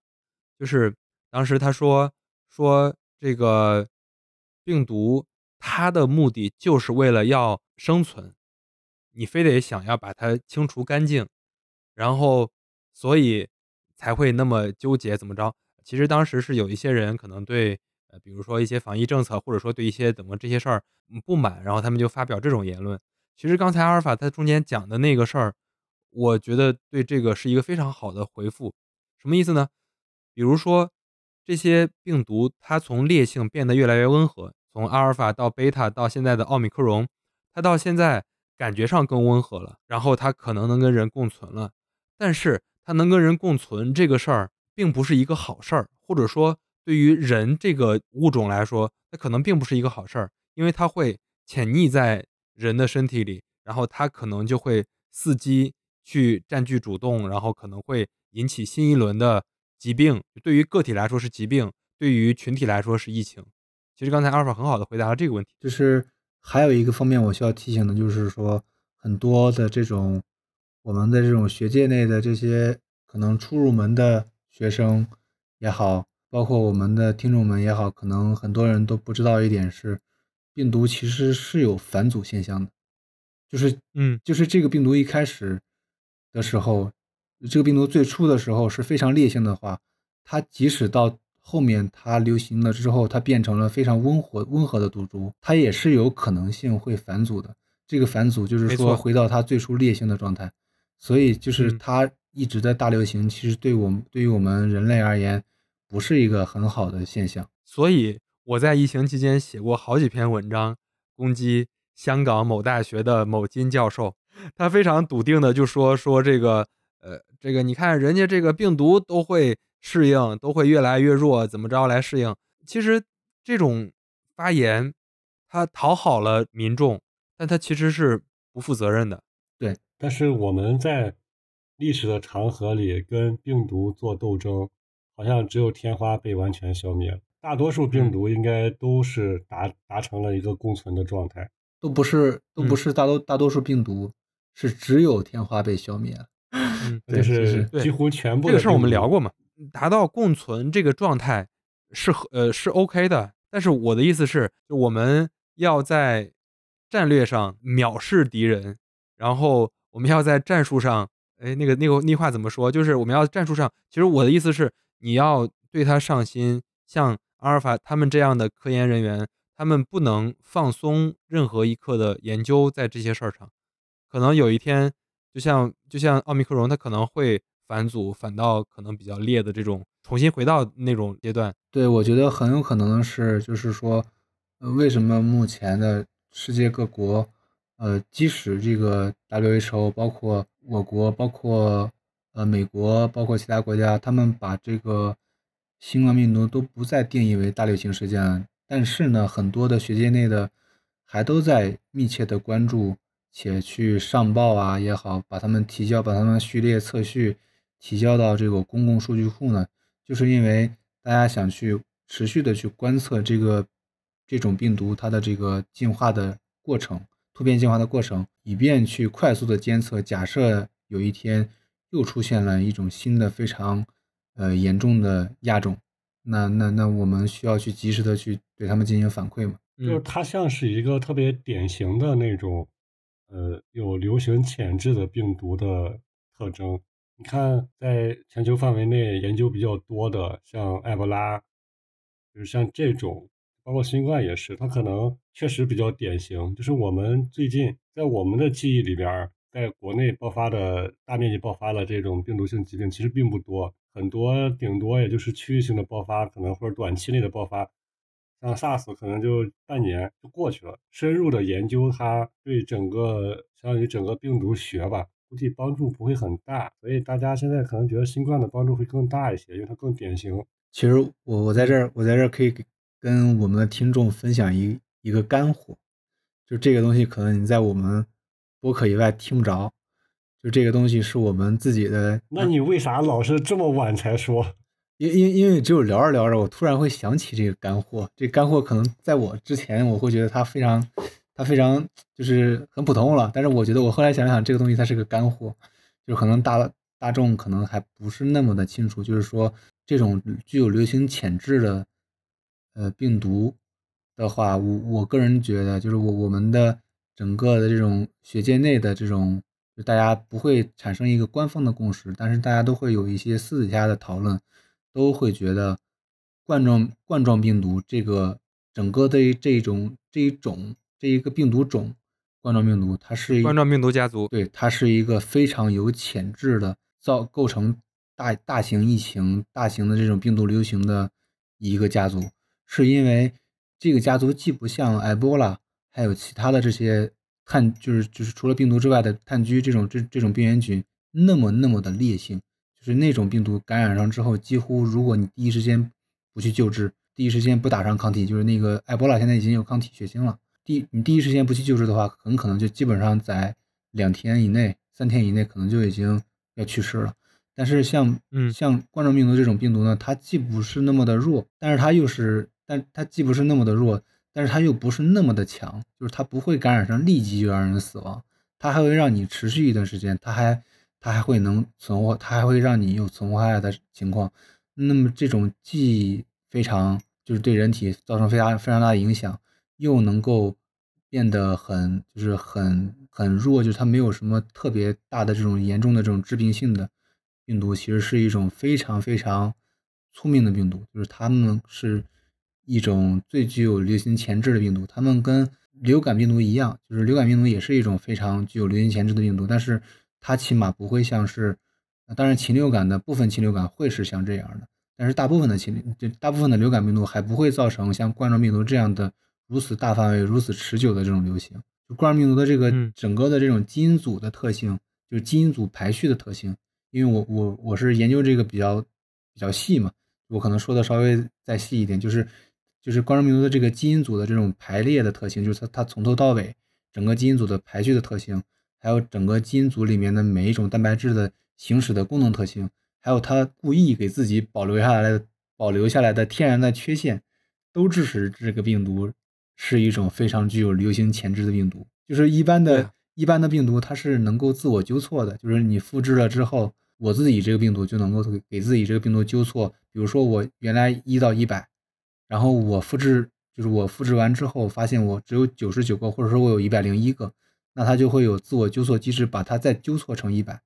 就是当时他说说这个病毒它的目的就是为了要生存，你非得想要把它清除干净，然后所以才会那么纠结怎么着。其实当时是有一些人可能对呃，比如说一些防疫政策，或者说对一些怎么这些事儿不满，然后他们就发表这种言论。其实刚才阿尔法他中间讲的那个事儿，我觉得对这个是一个非常好的回复。什么意思呢？比如说这些病毒它从烈性变得越来越温和，从阿尔法到贝塔到现在的奥密克戎，它到现在感觉上更温和了，然后它可能能跟人共存了。但是它能跟人共存这个事儿，并不是一个好事儿，或者说对于人这个物种来说，它可能并不是一个好事儿，因为它会潜匿在人的身体里，然后它可能就会伺机去占据主动，然后可能会引起新一轮的疾病。对于个体来说是疾病，对于群体来说是疫情。其实刚才阿尔法很好的回答了这个问题。就是还有一个方面我需要提醒的，就是说很多的这种我们的这种学界内的这些可能初入门的学生也好，包括我们的听众们也好，可能很多人都不知道一点是，病毒其实是有返祖现象的，就是嗯就是这个病毒一开始的时候，这个病毒最初的时候是非常烈性的话，它即使到后面它流行了之后，它变成了非常温和温和的毒株，它也是有可能性会反祖的。这个反祖就是说回到它最初烈性的状态，所以就是嗯它一直在大流行，其实对我们对于我们人类而言，不是一个很好的现象。所以我在疫情期间写过好几篇文章，攻击香港某大学的某金教授，他非常笃定的就说说这个呃这个你看人家这个病毒都会适应，都会越来越弱，怎么着来适应？其实这种发言，他讨好了民众，但他其实是不负责任的。对但是我们在历史的长河里跟病毒做斗争，好像只有天花被完全消灭了，大多数病毒应该都是达达成了一个共存的状态。都不是都不嗯是大多大多数病毒，是只有天花被消灭了。嗯，就就是几乎全部这个事儿我们聊过嘛，达到共存这个状态是合呃是 OK 的，但是我的意思是，就我们要在战略上藐视敌人，然后我们要在战术上，哎，那个那个那话怎么说？就是我们要战术上，其实我的意思是，你要对他上心，像阿尔法他们这样的科研人员，他们不能放松任何一刻的研究在这些事儿上，可能有一天。就像就像奥密克戎，它可能会反祖，反到可能比较烈的这种，重新回到那种阶段。对，我觉得很有可能是，就是说，呃，为什么目前的世界各国，呃，即使这个 WHO，包括我国，包括呃美国，包括其他国家，他们把这个新冠病毒都不再定义为大流行事件，但是呢，很多的学界内的还都在密切的关注。且去上报啊也好，把他们提交，把他们序列测序提交到这个公共数据库呢，就是因为大家想去持续的去观测这个这种病毒它的这个进化的过程、突变进化的过程，以便去快速的监测。假设有一天又出现了一种新的非常呃严重的亚种，那那那我们需要去及时的去对他们进行反馈嘛？就是它像是一个特别典型的那种呃有流行潜质的病毒的特征。你看，在全球范围内研究比较多的，像埃博拉，就是像这种，包括新冠也是，它可能确实比较典型。就是我们最近在我们的记忆里边，在国内爆发的大面积爆发的这种病毒性疾病其实并不多，很多顶多也就是区域性的爆发，可能或者短期内的爆发，像 SARS 可能就半年就过去了。深入的研究它对整个相当于整个病毒学吧。估计帮助不会很大，所以大家现在可能觉得新冠的帮助会更大一些，因为它更典型。其实我我在这儿，我在这儿可以跟我们的听众分享一一个干货，就这个东西可能你在我们播客以外听不着，就这个东西是我们自己的。那你为啥老是这么晚才说？因因因为只有聊着聊着，我突然会想起这个干货。这干货可能在我之前，我会觉得它非常。它非常就是很普通了，但是我觉得我后来想想，这个东西它是个干货，就是可能大大众可能还不是那么的清楚，就是说这种具有流行潜质的呃病毒的话，我我个人觉得，就是我我们的整个的这种学界内的这种，就大家不会产生一个官方的共识，但是大家都会有一些私底下的讨论，都会觉得冠状冠状病毒这个整个的这种这一种。这一个病毒种，冠状病毒，它是冠状病毒家族，对，它是一个非常有潜质的造构成大大型疫情、大型的这种病毒流行的一个家族，是因为这个家族既不像埃博拉，还有其他的这些炭，就是就是除了病毒之外的炭疽这种这这种病原菌那么那么的烈性，就是那种病毒感染上之后，几乎如果你第一时间不去救治，第一时间不打上抗体，就是那个埃博拉现在已经有抗体血清了。第你第一时间不去救治的话，很可能就基本上在两天以内、三天以内，可能就已经要去世了。但是像嗯像冠状病毒这种病毒呢，它既不是那么的弱，但是它又是，但它既不是那么的弱，但是它又不是那么的强，就是它不会感染上立即就让人死亡，它还会让你持续一段时间，它还它还会能存活，它还会让你有存活下来的情况。那么这种既非常就是对人体造成非常非常大的影响。又能够变得很，就是很很弱，就是它没有什么特别大的这种严重的这种致病性的病毒，其实是一种非常非常聪明的病毒，就是它们是一种最具有流行潜质的病毒。它们跟流感病毒一样，就是流感病毒也是一种非常具有流行潜质的病毒，但是它起码不会像是，当然禽流感的部分禽流感会是像这样的，但是大部分的禽，就大部分的流感病毒还不会造成像冠状病毒这样的。如此大范围、如此持久的这种流行，就冠状病毒的这个整个的这种基因组的特性，就是基因组排序的特性。因为我我我是研究这个比较比较细嘛，我可能说的稍微再细一点，就是就是冠状病毒的这个基因组的这种排列的特性，就是它它从头到尾整个基因组的排序的特性，还有整个基因组里面的每一种蛋白质的行使的功能特性，还有它故意给自己保留下来的保留下来的天然的缺陷，都致使这个病毒。是一种非常具有流行潜质的病毒，就是一般的、一般的病毒，它是能够自我纠错的。就是你复制了之后，我自己这个病毒就能够给自己这个病毒纠错。比如说我原来一到一百，然后我复制，就是我复制完之后发现我只有九十九个，或者说我有一百零一个，那它就会有自我纠错机制，把它再纠错成一百。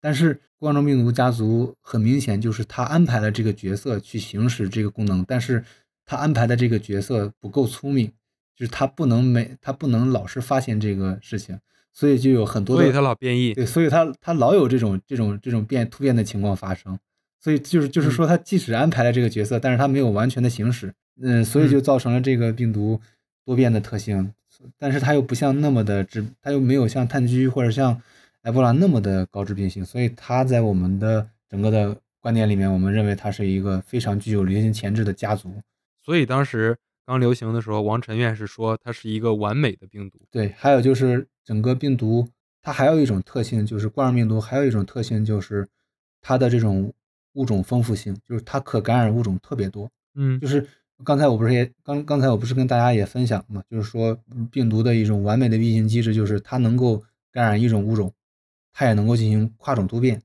但是冠状病毒家族很明显就是它安排了这个角色去行使这个功能，但是它安排的这个角色不够聪明。就是他不能每他不能老是发现这个事情，所以就有很多，所以他老变异，对，所以他他老有这种这种这种变突变的情况发生，所以就是就是说他即使安排了这个角色，但是他没有完全的行使，嗯，所以就造成了这个病毒多变的特性，但是它又不像那么的致，它又没有像炭疽或者像埃博拉那么的高致病性，所以它在我们的整个的观点里面，我们认为它是一个非常具有流行潜质的家族，所以当时。刚流行的时候，王晨院士说它是一个完美的病毒。对，还有就是整个病毒，它还有一种特性，就是冠状病毒还有一种特性，就是它的这种物种丰富性，就是它可感染物种特别多。嗯，就是刚才我不是也刚刚才我不是跟大家也分享嘛，就是说病毒的一种完美的运行机制，就是它能够感染一种物种，它也能够进行跨种突变，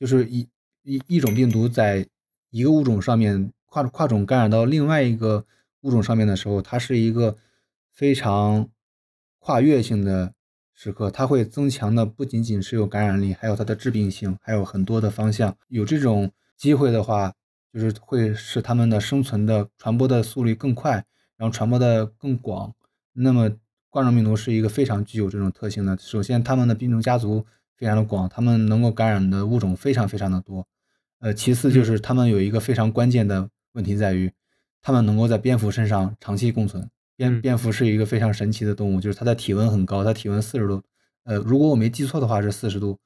就是一一一种病毒在一个物种上面跨跨种感染到另外一个物种上面的时候，它是一个非常跨越性的时刻，它会增强的不仅仅是有感染力，还有它的致病性，还有很多的方向。有这种机会的话。就是会使它们的生存的传播的速率更快，然后传播的更广。那么冠状病毒是一个非常具有这种特性的。首先，它们的病毒家族非常的广，它们能够感染的物种非常非常的多。呃，其次就是它们有一个非常关键的问题在于，它们能够在蝙蝠身上长期共存。蝙蝙蝠是一个非常神奇的动物，就是它的体温很高，它体温四十度。呃，如果我没记错的话是四十度。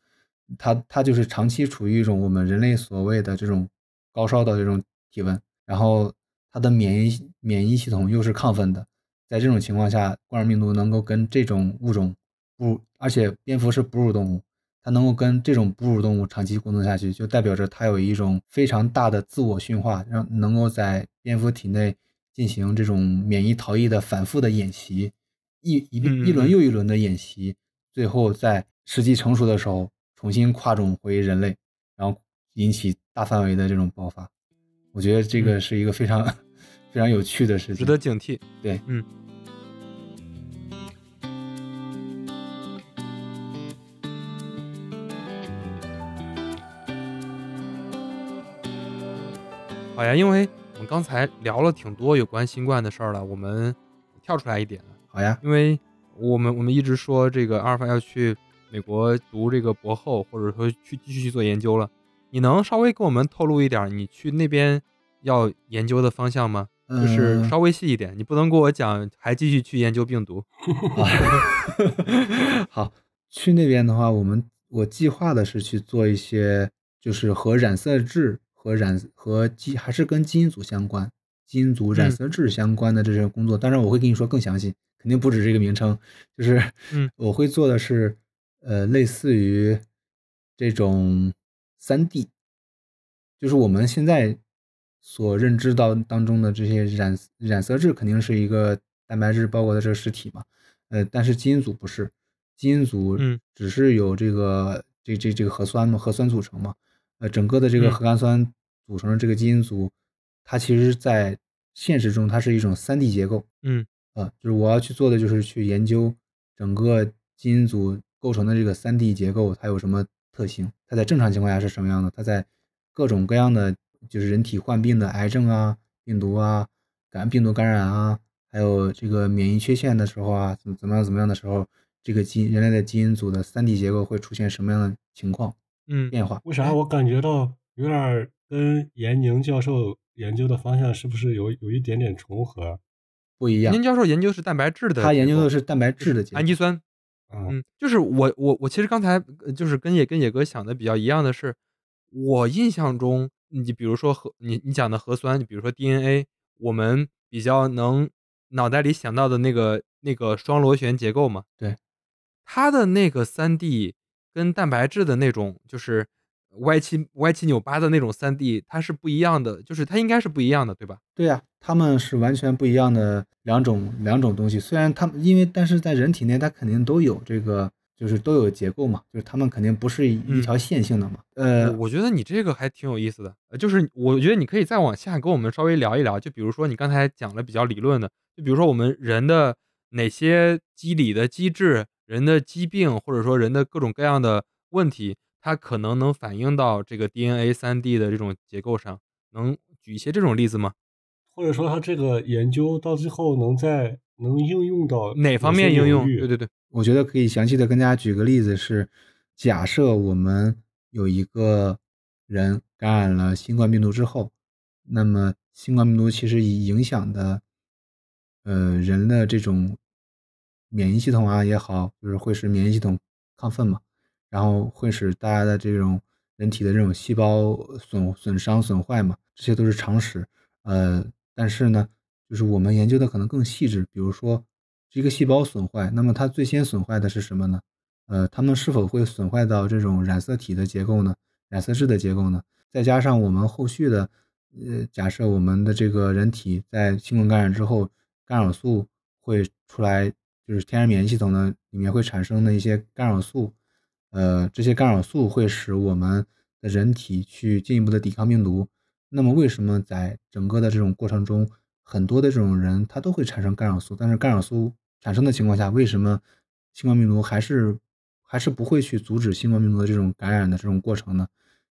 它它就是长期处于一种我们人类所谓的这种。高烧的这种体温，然后它的免疫免疫系统又是亢奋的，在这种情况下，冠状病毒能够跟这种物种哺，而且蝙蝠是哺乳动物，它能够跟这种哺乳动物长期共存下去，就代表着它有一种非常大的自我驯化，让能够在蝙蝠体内进行这种免疫逃逸的反复的演习，一一一轮又一轮的演习，最后在时机成熟的时候重新跨种回人类。引起大范围的这种爆发，我觉得这个是一个非常非常有趣的事情，值得警惕。对，嗯。好呀，因为我们刚才聊了挺多有关新冠的事儿了，我们跳出来一点。好呀，因为我们我们一直说这个阿尔法要去美国读这个博后，或者说去继续去做研究了。你能稍微给我们透露一点你去那边要研究的方向吗？就是稍微细一点，你不能跟我讲还继续去研究病毒。好，去那边的话，我们我计划的是去做一些，就是和染色质和染和基还是跟基因组相关，基因组染色质相关的这些工作。当然，我会跟你说更详细，肯定不止这个名称。就是，嗯，我会做的是，呃，类似于这种。三 D，就是我们现在所认知到当中的这些染染色质，肯定是一个蛋白质包裹的这个实体嘛，呃，但是基因组不是，基因组只是有这个这这这个核酸嘛，核酸组成嘛，呃，整个的这个核苷酸组成的这个基因组，它其实在现实中它是一种三 D 结构，嗯，啊，就是我要去做的就是去研究整个基因组构成的这个三 D 结构，它有什么。特性，它在正常情况下是什么样的？它在各种各样的就是人体患病的癌症啊、病毒啊、感病毒感染啊，还有这个免疫缺陷的时候啊，怎怎么样怎么样的时候，这个基人类的基因组的三 D 结构会出现什么样的情况？嗯，变化？为啥我感觉到有点跟严宁教授研究的方向是不是有有一点点重合？不一样。严教授研究的是蛋白质的，他研究的是蛋白质的氨基酸。嗯，就是我我我其实刚才就是跟野跟野哥想的比较一样的是，我印象中，你比如说核你你讲的核酸，你比如说 DNA，我们比较能脑袋里想到的那个那个双螺旋结构嘛，对，它的那个三 D 跟蛋白质的那种就是歪七歪七扭八的那种三 D，它是不一样的，就是它应该是不一样的，对吧？对呀，它们是完全不一样的。两种两种东西，虽然它们因为但是在人体内它肯定都有这个，就是都有结构嘛，就是它们肯定不是一条线性的嘛。呃，我觉得你这个还挺有意思的，就是我觉得你可以再往下跟我们稍微聊一聊，就比如说你刚才讲的比较理论的，就比如说我们人的哪些机理的机制、人的疾病或者说人的各种各样的问题，它可能能反映到这个 DNA 三 D 的这种结构上，能举一些这种例子吗？或者说，它这个研究到最后能在能应用到哪方面应用？对对对，我觉得可以详细的跟大家举个例子，是假设我们有一个人感染了新冠病毒之后，那么新冠病毒其实以影响的，呃，人的这种免疫系统啊也好，就是会使免疫系统亢奋嘛，然后会使大家的这种人体的这种细胞损损伤损坏嘛，这些都是常识，呃。但是呢，就是我们研究的可能更细致，比如说这个细胞损坏，那么它最先损坏的是什么呢？呃，它们是否会损坏到这种染色体的结构呢？染色质的结构呢？再加上我们后续的呃，假设我们的这个人体在新冠感染之后，干扰素会出来，就是天然免疫系统呢里面会产生的一些干扰素，呃，这些干扰素会使我们的人体去进一步的抵抗病毒。那么为什么在整个的这种过程中，很多的这种人他都会产生干扰素，但是干扰素产生的情况下，为什么新冠病毒还是还是不会去阻止新冠病毒的这种感染的这种过程呢？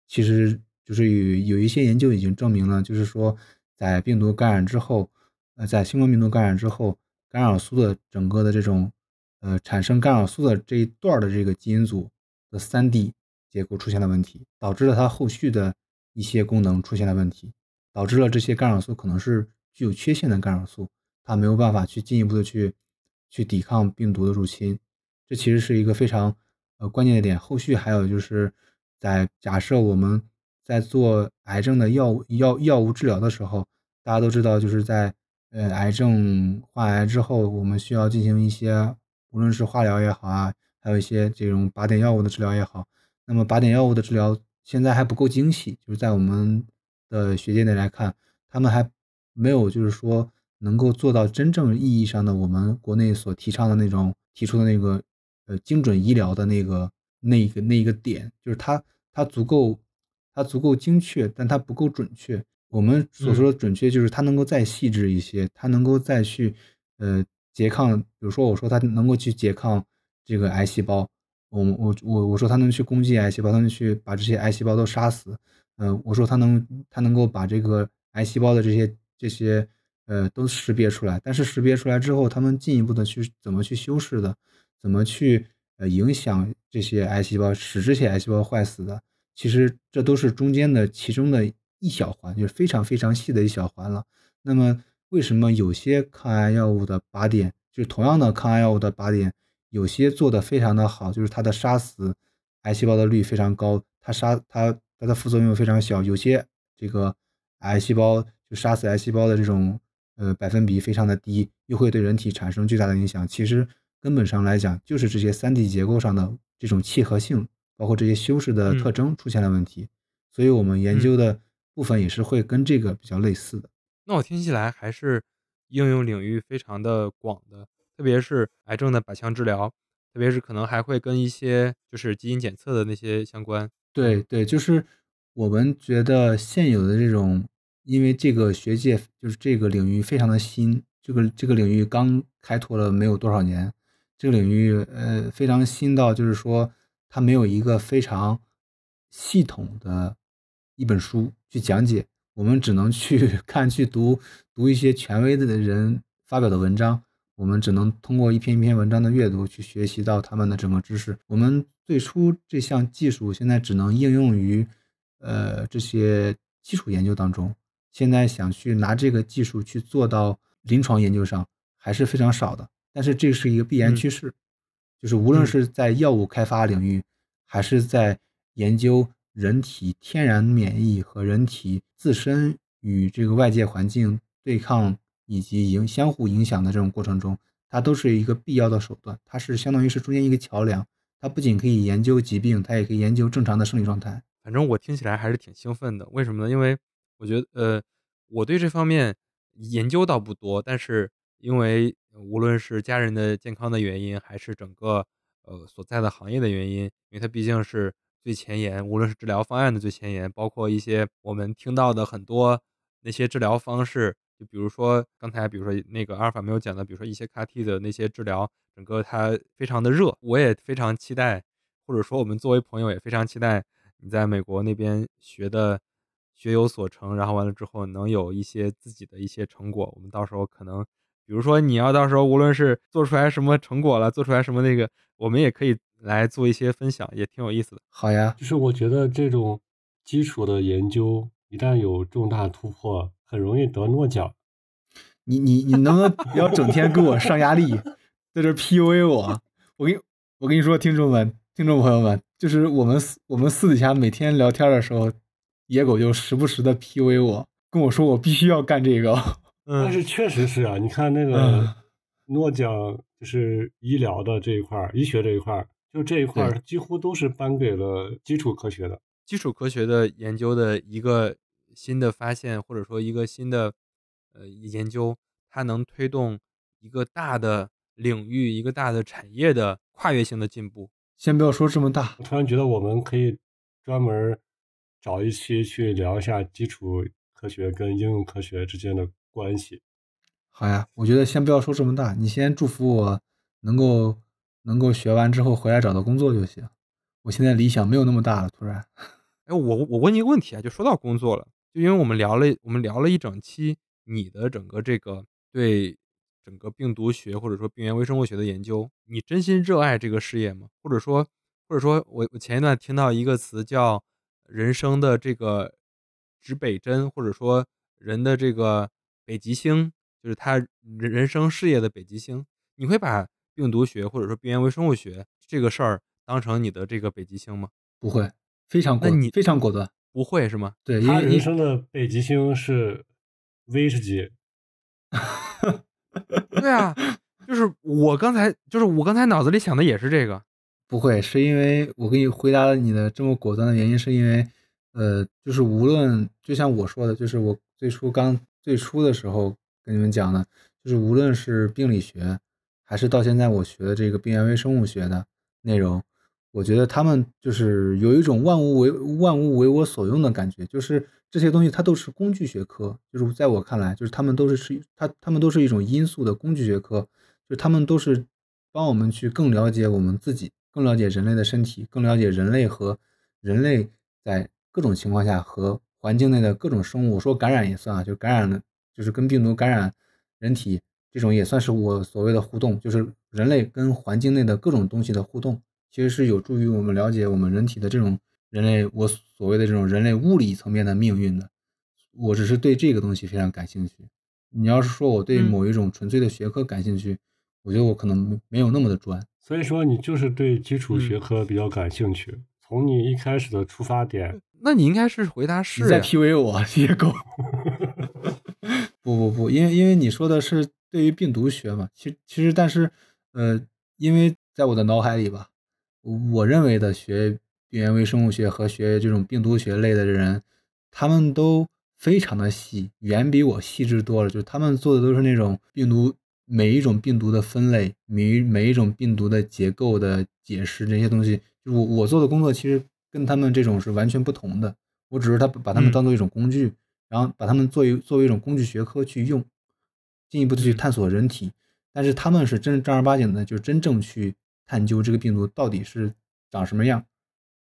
其实就是有有一些研究已经证明了，就是说在病毒感染之后，呃，在新冠病毒感染之后，干扰素的整个的这种呃产生干扰素的这一段的这个基因组的三 D 结构出现了问题，导致了它后续的一些功能出现了问题，导致了这些干扰素可能是具有缺陷的干扰素，它没有办法去进一步的去去抵抗病毒的入侵。这其实是一个非常呃关键的点。后续还有就是在假设我们在做癌症的药物药药物治疗的时候，大家都知道，就是在呃癌症患癌之后，我们需要进行一些无论是化疗也好啊，还有一些这种靶点药物的治疗也好。那么靶点药物的治疗现在还不够精细，就是在我们的学界内来看，他们还没有就是说能够做到真正意义上的我们国内所提倡的那种提出的那个。呃，精准医疗的那个、那个、那一个点，就是它，它足够，它足够精确，但它不够准确。我们所说的准确，就是它能够再细致一些，它能够再去，呃，拮抗。比如说，我说它能够去拮抗这个癌细胞，我我我我说它能去攻击癌细胞，它能去把这些癌细胞都杀死。嗯，我说它能，它能够把这个癌细胞的这些这些，呃，都识别出来。但是识别出来之后，他们进一步的去怎么去修饰的？怎么去呃影响这些癌细胞，使这些癌细胞坏死的？其实这都是中间的其中的一小环，就是非常非常细的一小环了。那么为什么有些抗癌药物的靶点，就是同样的抗癌药物的靶点，有些做的非常的好，就是它的杀死癌细胞的率非常高，它杀它它的副作用非常小。有些这个癌细胞就杀死癌细胞的这种呃百分比非常的低，又会对人体产生巨大的影响。其实。根本上来讲，就是这些三 D 结构上的这种契合性，包括这些修饰的特征出现了问题，所以我们研究的部分也是会跟这个比较类似的。那我听起来还是应用领域非常的广的，特别是癌症的靶向治疗，特别是可能还会跟一些就是基因检测的那些相关。对对，就是我们觉得现有的这种，因为这个学界就是这个领域非常的新，这个这个领域刚开拓了没有多少年。这个领域，呃，非常新到，就是说，它没有一个非常系统的一本书去讲解，我们只能去 看、去读读一些权威的人发表的文章，我们只能通过一篇一篇文章的阅读去学习到他们的整个知识。我们最初这项技术现在只能应用于，呃，这些基础研究当中，现在想去拿这个技术去做到临床研究上，还是非常少的。但是这是一个必然趋势，就是无论是在药物开发领域，还是在研究人体天然免疫和人体自身与这个外界环境对抗以及影相互影响的这种过程中，它都是一个必要的手段。它是相当于是中间一个桥梁，它不仅可以研究疾病，它也可以研究正常的生理状态。反正我听起来还是挺兴奋的。为什么呢？因为我觉得，呃，我对这方面研究倒不多，但是。因为无论是家人的健康的原因，还是整个呃所在的行业的原因，因为它毕竟是最前沿，无论是治疗方案的最前沿，包括一些我们听到的很多那些治疗方式，就比如说刚才比如说那个阿尔法没有讲的，比如说一些 CAR-T 的那些治疗，整个它非常的热，我也非常期待，或者说我们作为朋友也非常期待你在美国那边学的学有所成，然后完了之后能有一些自己的一些成果，我们到时候可能。比如说，你要到时候无论是做出来什么成果了，做出来什么那个，我们也可以来做一些分享，也挺有意思的。好呀，就是我觉得这种基础的研究一旦有重大突破，很容易得诺奖。你你你能不能不要整天给我上压力，在这 PUA 我？我跟我跟你说，听众们、听众朋友们，就是我们我们私底下每天聊天的时候，野狗就时不时的 PUA 我，跟我说我必须要干这个。嗯 但是确实是啊，你看那个诺奖，就是医疗的这一块儿，医学这一块儿，就这一块儿几乎都是颁给了基础科学的。基础科学的研究的一个新的发现，或者说一个新的呃研究，它能推动一个大的领域、一个大的产业的跨越性的进步。先不要说这么大，我突然觉得我们可以专门找一期去聊一下基础科学跟应用科学之间的关系。好呀，我觉得先不要说这么大，你先祝福我能够能够学完之后回来找到工作就行。我现在理想没有那么大了，突然。哎，我我问你一个问题啊，就说到工作了，就因为我们聊了我们聊了一整期你的整个这个对整个病毒学或者说病原微生物学的研究，你真心热爱这个事业吗？或者说或者说我我前一段听到一个词叫人生的这个指北针，或者说人的这个北极星，就是他人人生事业的北极星，你会把病毒学或者说病原微生物学这个事儿当成你的这个北极星吗？不会，非常果，那你非常果断。不会是吗？对，因为人生的北极星是威士忌，对啊，就是我刚才就是我刚才脑子里想的也是这个。不会，是因为我给你回答了你的这么果断的原因，是因为，呃，就是无论就像我说的，就是我最初刚最初的时候跟你们讲的，就是无论是病理学，还是到现在我学的这个病原微生物学的内容，我觉得他们就是有一种万物为万物为我所用的感觉，就是这些东西它都是工具学科，就是在我看来，就是他们都是是它它们都是一种因素的工具学科，就是他们都是帮我们去更了解我们自己。更了解人类的身体，更了解人类和人类在各种情况下和环境内的各种生物，说感染也算啊，就感染的，就是跟病毒感染人体这种也算是我所谓的互动，就是人类跟环境内的各种东西的互动，其实是有助于我们了解我们人体的这种人类，我所谓的这种人类物理层面的命运的。我只是对这个东西非常感兴趣。你要是说我对某一种纯粹的学科感兴趣，我觉得我可能没有那么的专。所以说你就是对基础学科比较感兴趣。从你一开始的出发点，那你应该是回答是。你在 PUA 我，野狗。不不不，因为因为你说的是对于病毒学嘛，其其实但是呃，因为在我的脑海里吧，我认为的学病原微生物学和学这种病毒学类的人，他们都非常的细，远比我细致多了。就他们做的都是那种病毒。每一种病毒的分类，每每一种病毒的结构的解释，这些东西，就我我做的工作其实跟他们这种是完全不同的。我只是他把他们当做一种工具，然后把他们作为作为一种工具学科去用，进一步的去探索人体。但是他们是真正儿八经的，就真正去探究这个病毒到底是长什么样，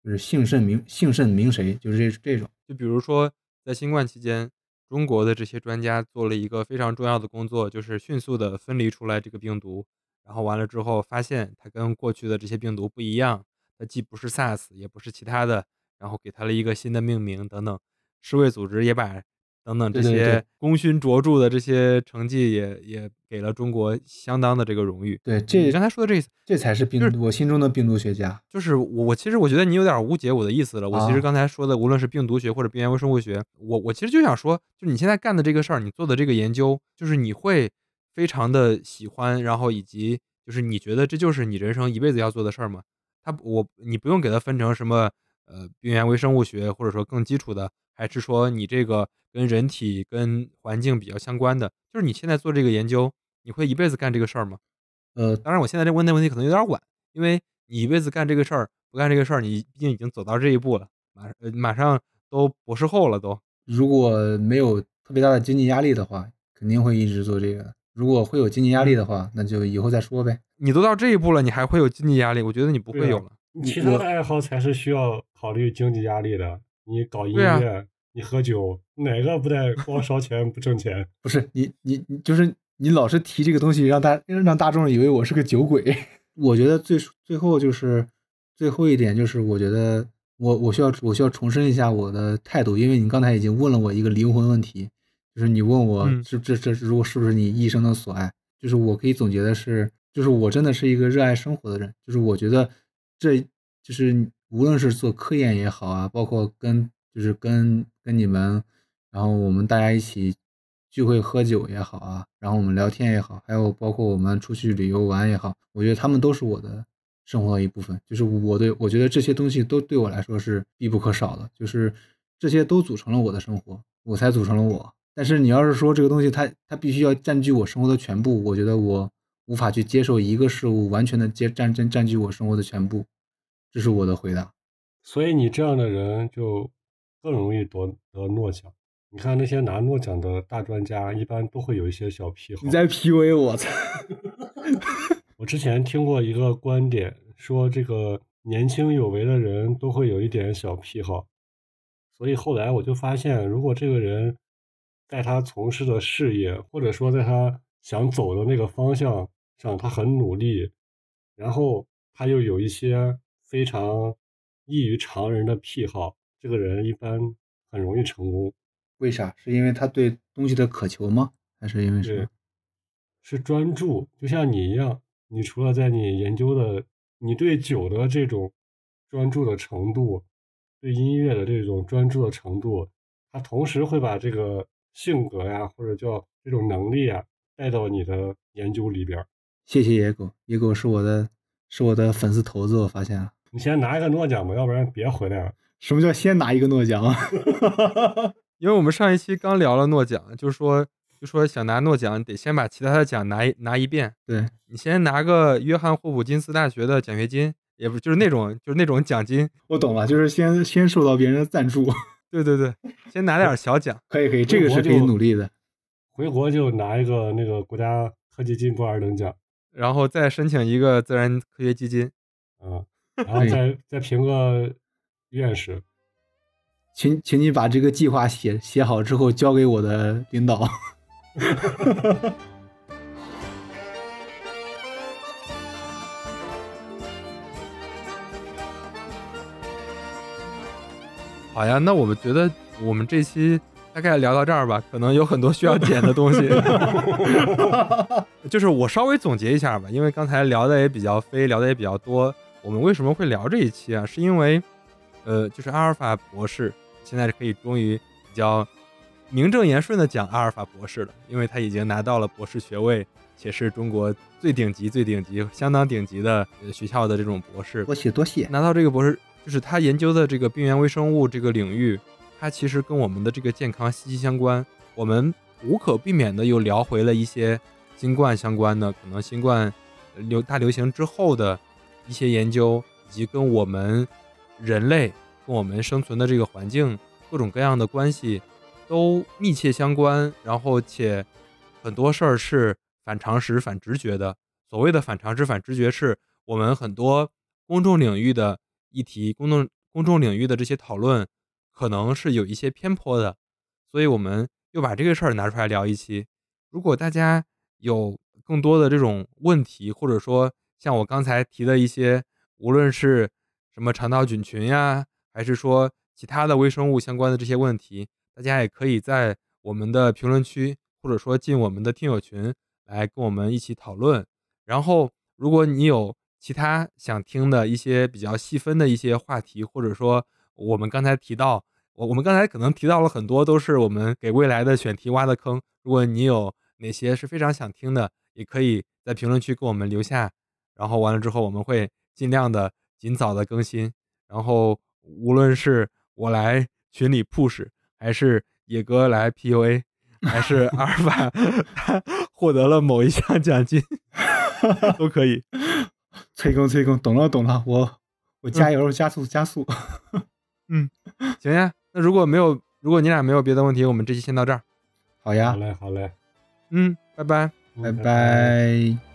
就是姓甚名姓甚名谁，就是这这种。就比如说在新冠期间。中国的这些专家做了一个非常重要的工作，就是迅速的分离出来这个病毒，然后完了之后发现它跟过去的这些病毒不一样，它既不是 SARS，也不是其他的，然后给它了一个新的命名等等。世卫组织也把。等等这些功勋卓著的这些成绩，也也给了中国相当的这个荣誉。对，这你刚才说的这，这才是病毒，我心中的病毒学家。就是我，我其实我觉得你有点误解我的意思了。我其实刚才说的，无论是病毒学或者病原微生物学，我我其实就想说，就你现在干的这个事儿，你做的这个研究，就是你会非常的喜欢，然后以及就是你觉得这就是你人生一辈子要做的事儿吗？他我你不用给它分成什么呃病原微生物学，或者说更基础的。还是说你这个跟人体、跟环境比较相关的，就是你现在做这个研究，你会一辈子干这个事儿吗？呃，当然，我现在这问的问题可能有点晚，因为你一辈子干这个事儿，不干这个事儿，你毕竟已经走到这一步了，马呃马上都博士后了都。如果没有特别大的经济压力的话，肯定会一直做这个。如果会有经济压力的话，那就以后再说呗。你都到这一步了，你还会有经济压力？我觉得你不会有了。其他的爱好才是需要考虑经济压力的。你搞音乐，你喝酒，哪个不得光烧钱不挣钱？不是你，你，你就是你老是提这个东西，让大让大众以为我是个酒鬼。我觉得最最后就是最后一点就是，我觉得我我需要我需要重申一下我的态度，因为你刚才已经问了我一个灵魂问题，就是你问我是这这如果是不是你一生的所爱？就是我可以总结的是，就是我真的是一个热爱生活的人，就是我觉得这就是。无论是做科研也好啊，包括跟就是跟跟你们，然后我们大家一起聚会喝酒也好啊，然后我们聊天也好，还有包括我们出去旅游玩也好，我觉得他们都是我的生活的一部分。就是我对我觉得这些东西都对我来说是必不可少的，就是这些都组成了我的生活。我才组成了我。但是你要是说这个东西它它必须要占据我生活的全部，我觉得我无法去接受一个事物完全的接占占占据我生活的全部，这是我的回答。所以你这样的人就更容易得得诺奖。你看那些拿诺奖的大专家，一般都会有一些小癖好。你在 PUA 我！我之前听过一个观点，说这个年轻有为的人都会有一点小癖好，所以后来我就发现，如果这个人在他从事的事业，或者说在他想走的那个方向上，他很努力，然后他又有一些非常异于常人的癖好，这个人一般很容易成功。为啥？是因为他对东西的渴求吗？还是因为什么？，是专注，就像你一样，你除了在你研究的，你对酒的这种专注的程度，对音乐的这种专注的程度，他同时会把这个性格呀，或者叫这种能力啊，带到你的研究里边儿。谢谢野狗，野狗是我的是我的粉丝头子，我发现了。你先拿一个诺奖吧，要不然别回来了。什么叫先拿一个诺奖？因为我们上一期刚聊了诺奖，就是说就说想拿诺奖，得先把其他的奖拿一拿一遍。对，你先拿个约翰霍普金斯大学的奖学金，也不就是那种就是那种奖金。我懂了，就是先先受到别人的赞助。对对对，先拿点小奖。可以可以，这个是可以努力的。回国就拿一个那个国家科技进步二等奖，然后再申请一个自然科学基金。啊，然后再再评个院士。请请你把这个计划写写好之后交给我的领导。好呀，那我们觉得我们这期大概聊到这儿吧，可能有很多需要剪的东西。就是我稍微总结一下吧，因为刚才聊的也比较飞，聊的也比较多。我们为什么会聊这一期啊？是因为，呃，就是阿尔法博士现在是可以终于比较名正言顺的讲阿尔法博士了，因为他已经拿到了博士学位，且是中国最顶级、最顶级、相当顶级的呃学校的这种博士。多谢多谢。拿到这个博士，就是他研究的这个病原微生物这个领域，它其实跟我们的这个健康息息相关。我们无可避免的又聊回了一些新冠相关的，可能新冠流大流行之后的一些研究，以及跟我们人类跟我们生存的这个环境各种各样的关系都密切相关。然后且很多事儿是反常识、反直觉的。所谓的反常识、反直觉，是我们很多公众领域的议题、公众公众领域的这些讨论，可能是有一些偏颇的，所以我们又把这个事儿拿出来聊一期。如果大家有更多的这种问题，或者说像我刚才提的一些，无论是什么肠道菌群呀，还是说其他的微生物相关的这些问题，大家也可以在我们的评论区，或者说进我们的听友群来跟我们一起讨论。然后，如果你有其他想听的一些比较细分的一些话题，或者说我们刚才提到，我我们刚才可能提到了很多都是我们给未来的选题挖的坑。如果你有哪些是非常想听的，也可以在评论区给我们留下。然后完了之后，我们会尽量的尽早的更新。然后无论是我来群里 push，还是野哥来 PUA，还是阿尔法 他获得了某一项奖金，都可以。催更催更，懂了懂了，我我加油、加速加速。行呀，那如果没有，如果你俩没有别的问题，我们这期先到这儿。好呀好，嘞，好嘞，嗯，拜拜。嗯拜拜。